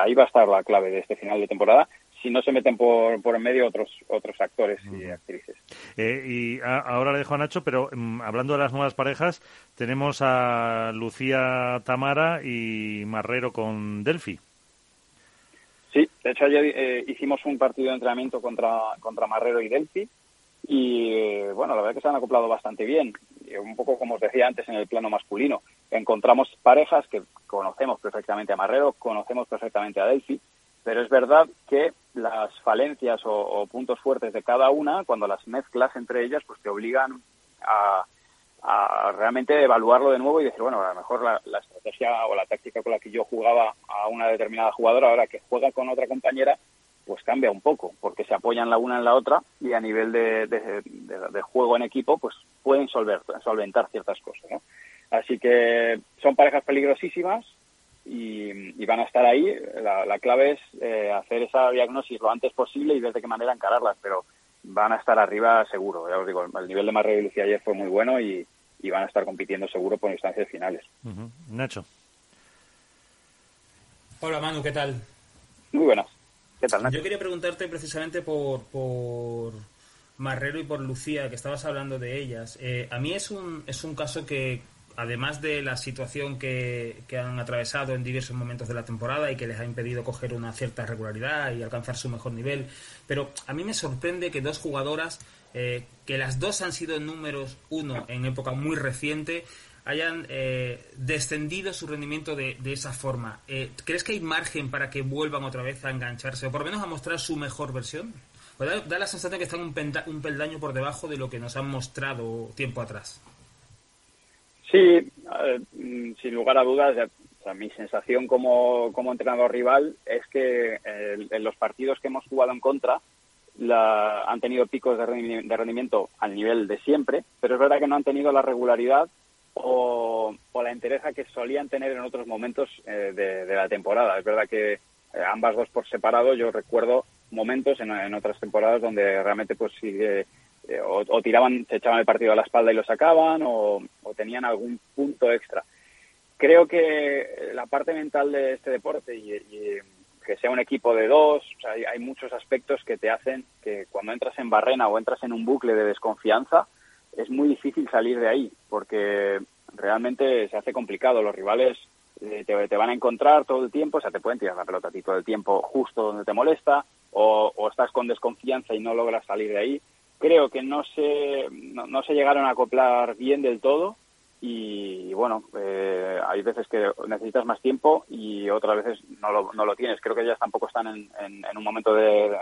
ahí va a estar la clave de este final de temporada si no se meten por, por en medio otros otros actores y actrices. Eh, y a, ahora le dejo a Nacho, pero um, hablando de las nuevas parejas, tenemos a Lucía Tamara y Marrero con Delphi. Sí, de hecho ayer eh, hicimos un partido de entrenamiento contra, contra Marrero y Delphi y eh, bueno, la verdad es que se han acoplado bastante bien. Y un poco como os decía antes en el plano masculino, encontramos parejas que conocemos perfectamente a Marrero, conocemos perfectamente a Delphi, pero es verdad que las falencias o, puntos fuertes de cada una, cuando las mezclas entre ellas, pues te obligan a, a realmente evaluarlo de nuevo y decir, bueno, a lo mejor la, estrategia o la táctica con la que yo jugaba a una determinada jugadora, ahora que juega con otra compañera, pues cambia un poco, porque se apoyan la una en la otra y a nivel de, de, de, de juego en equipo, pues pueden solver, solventar ciertas cosas, ¿no? Así que son parejas peligrosísimas, y, y, van a estar ahí. La, la clave es eh, hacer esa diagnosis lo antes posible y ver de qué manera encararlas, pero van a estar arriba seguro. Ya os digo, el nivel de Marrero y Lucía ayer fue muy bueno y, y, van a estar compitiendo seguro por instancias finales. Uh -huh. Nacho. Hola Manu, ¿qué tal? Muy buenas. ¿Qué tal, Nacho? Yo quería preguntarte precisamente por, por Marrero y por Lucía, que estabas hablando de ellas. Eh, a mí es un, es un caso que, además de la situación que, han atravesado en diversos momentos de la temporada y que les ha impedido coger una cierta regularidad y alcanzar su mejor nivel, pero a mí me sorprende que dos jugadoras, eh, que las dos han sido números uno en época muy reciente, hayan eh, descendido su rendimiento de, de esa forma. Eh, ¿Crees que hay margen para que vuelvan otra vez a engancharse o por lo menos a mostrar su mejor versión? Pues da, da, la sensación de que están un peldaño por debajo de lo que nos han mostrado tiempo atrás. Sí, eh, sin lugar a dudas, o sea, mi sensación como, como entrenador rival es que eh, en los partidos que hemos jugado en contra la, han tenido picos de rendimiento, de rendimiento, al nivel de siempre, pero es verdad que no han tenido la regularidad o, o la entereza que solían tener en otros momentos eh, de, la temporada. Es verdad que eh, ambas dos por separado, yo recuerdo momentos en, en otras temporadas donde realmente pues sigue eh, o, o, tiraban, se echaban el partido a la espalda y lo sacaban, o, tenían algún punto extra. Creo que la parte mental de este deporte y, que sea un equipo de dos, hay, muchos aspectos que te hacen que cuando entras en barrena o entras en un bucle de desconfianza, es muy difícil salir de ahí, porque realmente se hace complicado. Los rivales eh, te, van a encontrar todo el tiempo, o sea, te pueden tirar la pelota a ti todo el tiempo justo donde te molesta, o estás con desconfianza y no logras salir de ahí creo que no se, no, no, se llegaron a acoplar bien del todo y bueno, eh, hay veces que necesitas más tiempo y otras veces no lo, no lo tienes. Creo que ellas tampoco están en, en, un momento de,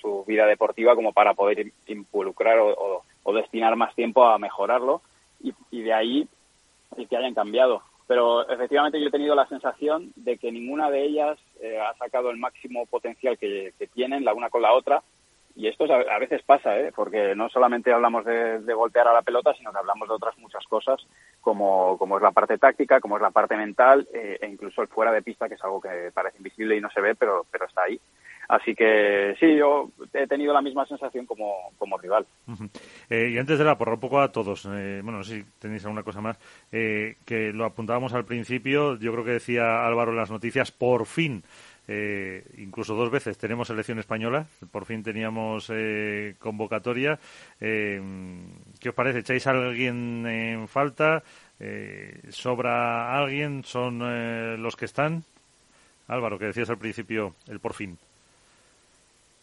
su vida deportiva como para poder involucrar o, destinar más tiempo a mejorarlo y, y de ahí el que hayan cambiado. Pero efectivamente yo he tenido la sensación de que ninguna de ellas eh, ha sacado el máximo potencial que tienen la una con la otra y esto a, veces pasa, ¿eh? porque no solamente hablamos de, golpear a la pelota, sino que hablamos de otras muchas cosas, como, como es la parte táctica, como es la parte mental, eh, e incluso el fuera de pista, que es algo que parece invisible y no se ve, pero, pero está ahí. Así que sí, yo he tenido la misma sensación como, como rival. Eh, y antes de la porra, un poco a todos, eh, bueno, no sé si tenéis alguna cosa más, eh, que lo apuntábamos al principio, yo creo que decía Álvaro en las noticias, por fin. Incluso dos veces tenemos selección española, por fin teníamos convocatoria. ¿Qué os parece? ¿Echáis a alguien en falta? ¿Sobra alguien? ¿Son los que están? Álvaro, que decías al principio, el por fin.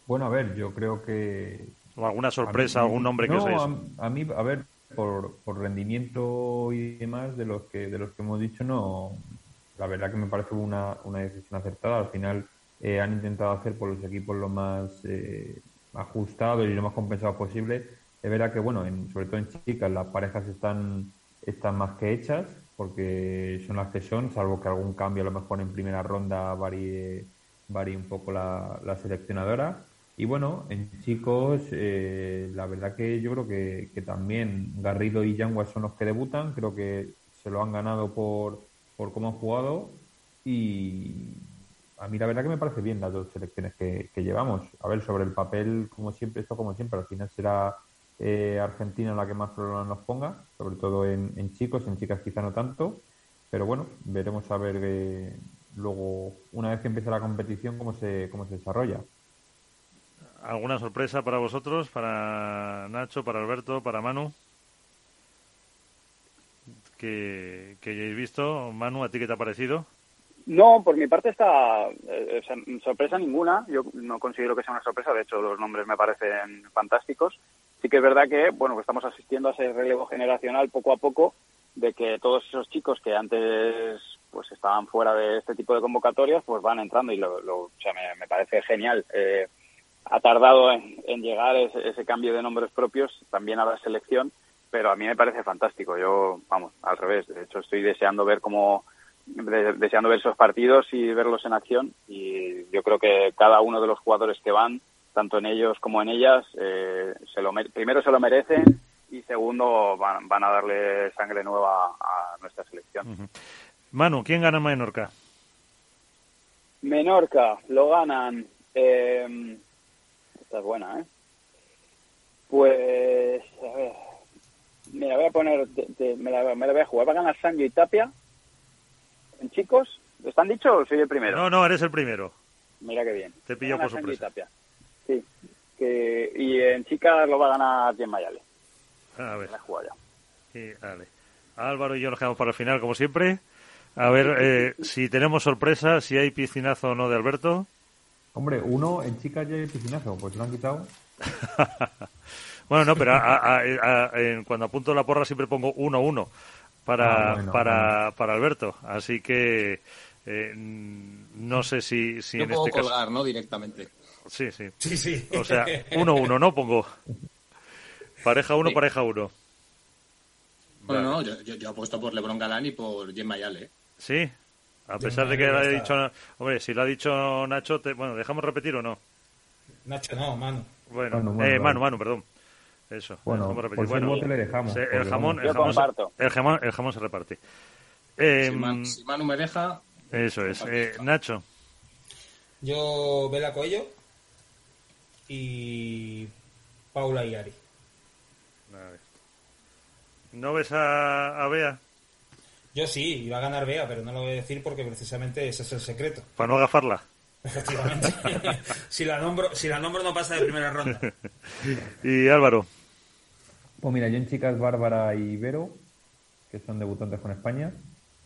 Bueno, a ver, yo creo que... ¿O alguna sorpresa, algún nombre que os a, a, mí, a ver, por, por rendimiento y demás de los que de los que hemos dicho, no... La verdad que me parece una, una decisión acertada. Al final eh, han intentado hacer por los equipos lo más eh, ajustados y lo más compensados posible. Es verdad que, bueno, en, sobre todo en chicas, las parejas están, están más que hechas porque son las que son, salvo que algún cambio a lo mejor en primera ronda varíe, varíe un poco la, la seleccionadora. Y bueno, en chicos, eh, la verdad que yo creo que, también Garrido y Yangua son los que debutan. Creo que se lo han ganado por, por cómo han jugado. Y a mí la verdad que me parece bien las dos selecciones que, llevamos. A ver, sobre el papel, como siempre, esto como siempre, al final será eh, Argentina la que más problemas nos ponga, sobre todo en, en, chicos, en chicas quizá no tanto. Pero bueno, veremos a ver eh, luego, una vez que empiece la competición, cómo se, cómo se desarrolla. ¿Alguna sorpresa para vosotros, para Nacho, para Alberto, para Manu? Que, que hayáis visto. Manu, ¿a ti qué te ha parecido? No, por mi parte está eh, sorpresa ninguna. Yo no considero que sea una sorpresa. De hecho, los nombres me parecen fantásticos. Sí que es verdad que, bueno, estamos asistiendo a ese relevo generacional poco a poco de que todos esos chicos que antes pues estaban fuera de este tipo de convocatorias pues van entrando y lo, o sea, me, me parece genial. Eh, ha tardado en, llegar ese, cambio de nombres propios también a la selección, pero a mí me parece fantástico. Yo, vamos, al revés. De hecho, estoy deseando ver cómo deseando ver esos partidos y verlos en acción y yo creo que cada uno de los jugadores que van tanto en ellos como en ellas eh, se lo primero se lo merecen y segundo van, van, a darle sangre nueva a nuestra selección Manu ¿quién gana Menorca? Menorca lo ganan eh, esta es buena, ¿eh? Pues, a ver, me la voy a poner, me, la, voy a jugar. Va a ganar Sancho y Tapia. En chicos, ¿están dicho o soy el primero? No, no, eres el primero. Mira qué bien. Te pillo por sorpresa. Y Tapia. Sí. Que, y en chicas lo va a ganar Jim Mayale. A ver. La ya. Y, vale. Álvaro y yo nos quedamos para el final, como siempre. A ver eh, si tenemos sorpresa, si hay piscinazo o no de Alberto. Hombre, uno en chicas ya hay piscinazo, pues lo han quitado. bueno, no, pero cuando apunto la porra siempre pongo 1-1 para, ah, para, para Alberto. Así que eh, no sé si, si en este colgar, ¿no? Directamente. Sí, sí. Sí, sí. O sea, 1-1, ¿no? Pongo. Pareja 1, pareja 1. Bueno, no, yo, yo, apuesto por Lebron Galán y por Jim Mayale. ¿eh? Sí, a pesar de que lo ha dicho, hombre, si lo ha dicho Nacho, bueno, ¿dejamos repetir o no? Nacho no, Manu. Bueno, Manu, eh, Manu, Manu, perdón. Eso, bueno, repetir. bueno, le dejamos, el, jamón, el, jamón se, el, jamón, el jamón se reparte. Eh, si, Manu me deja... Eso es. Eh, Nacho. Yo, Vela Coello y Paula y Ari. ¿No ves a, a Bea? Yo sí, iba a ganar Bea, pero no lo voy a decir porque precisamente ese es el secreto. Para no agafarla. Efectivamente. si, la nombro, si la nombro no pasa de primera ronda. ¿Y Álvaro? Pues mira, yo en chicas Bárbara y Vero, que son debutantes con España.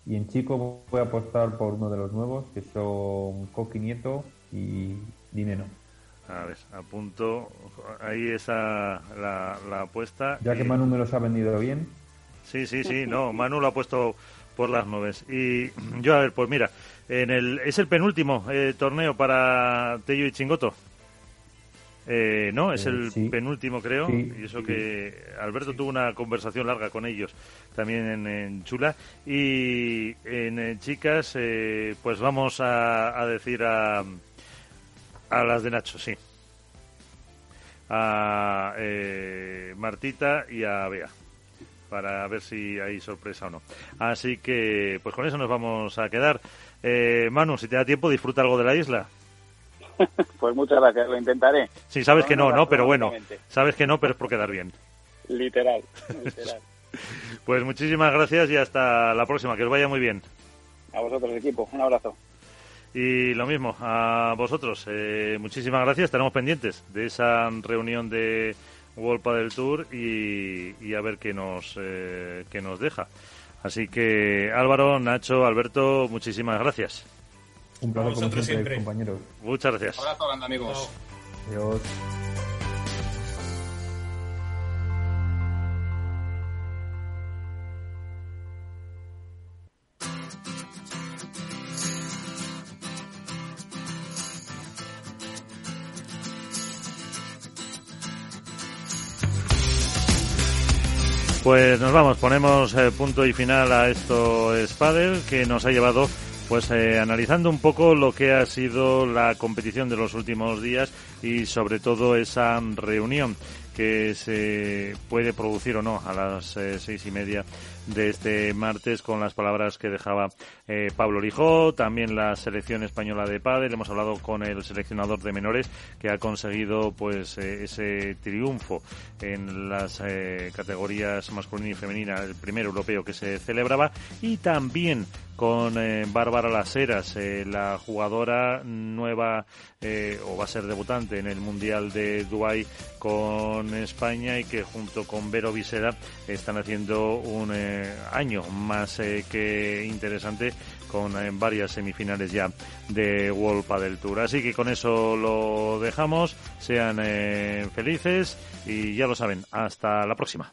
Y en chico voy a apostar por uno de los nuevos, que son Coqui Nieto y Dineno. A ver, apunto ahí esa la, la apuesta. Ya que Manu me los ha vendido bien. Sí, sí, sí, no, Manu lo ha puesto por las nubes. Y yo, a ver, pues mira, en el, es el penúltimo eh, torneo para Tello y Chingoto. Eh, no, es eh, el penúltimo, creo. y eso que Alberto tuvo una conversación larga con ellos también en, Chula. Y en, chicas, pues vamos a, a decir a, a las de Nacho, sí. a Martita y a Bea para ver si hay sorpresa o no. Así que, pues con eso nos vamos a quedar. Manu, si te da tiempo, disfruta algo de la isla. pues muchas gracias, lo intentaré. Sí, sabes que no, ¿no? Pero bueno, sabes que no, pero es por quedar bien. Literal, literal. pues muchísimas gracias y hasta la próxima, que os vaya muy bien. A vosotros, equipo, un abrazo. Y lo mismo, a vosotros, eh, muchísimas gracias, estaremos pendientes de esa reunión de World del Tour y, a ver qué nos, eh, qué nos deja. Así que Álvaro, Nacho, Alberto, muchísimas gracias. Un placer como siempre, compañeros. Muchas gracias. Un abrazo grande, amigos. Adiós. Pues nos vamos, ponemos eh, punto y final a esto Spadel que nos ha llevado pues eh, analizando un poco lo que ha sido la competición de los últimos días y sobre todo esa reunión que se puede producir o no a las eh, seis y media de este martes con las palabras que dejaba eh, Pablo Lijó, también la selección española de pádel, hemos hablado con el seleccionador de menores que ha conseguido pues eh, ese triunfo en las categorías masculina y femenina, el primer europeo que se celebraba y también con Bárbara Las Heras, la jugadora nueva o va a ser debutante en el Mundial de Dubai con España y que junto con Vero Visera están haciendo un eh, año más eh, que interesante con eh, varias semifinales ya de World Padel Tour. Así que con eso lo dejamos. Sean felices y ya lo saben. Hasta la próxima.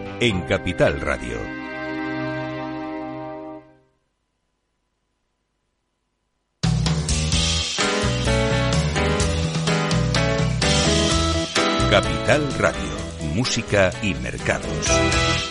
en Capital Radio. Capital Radio, música y mercados.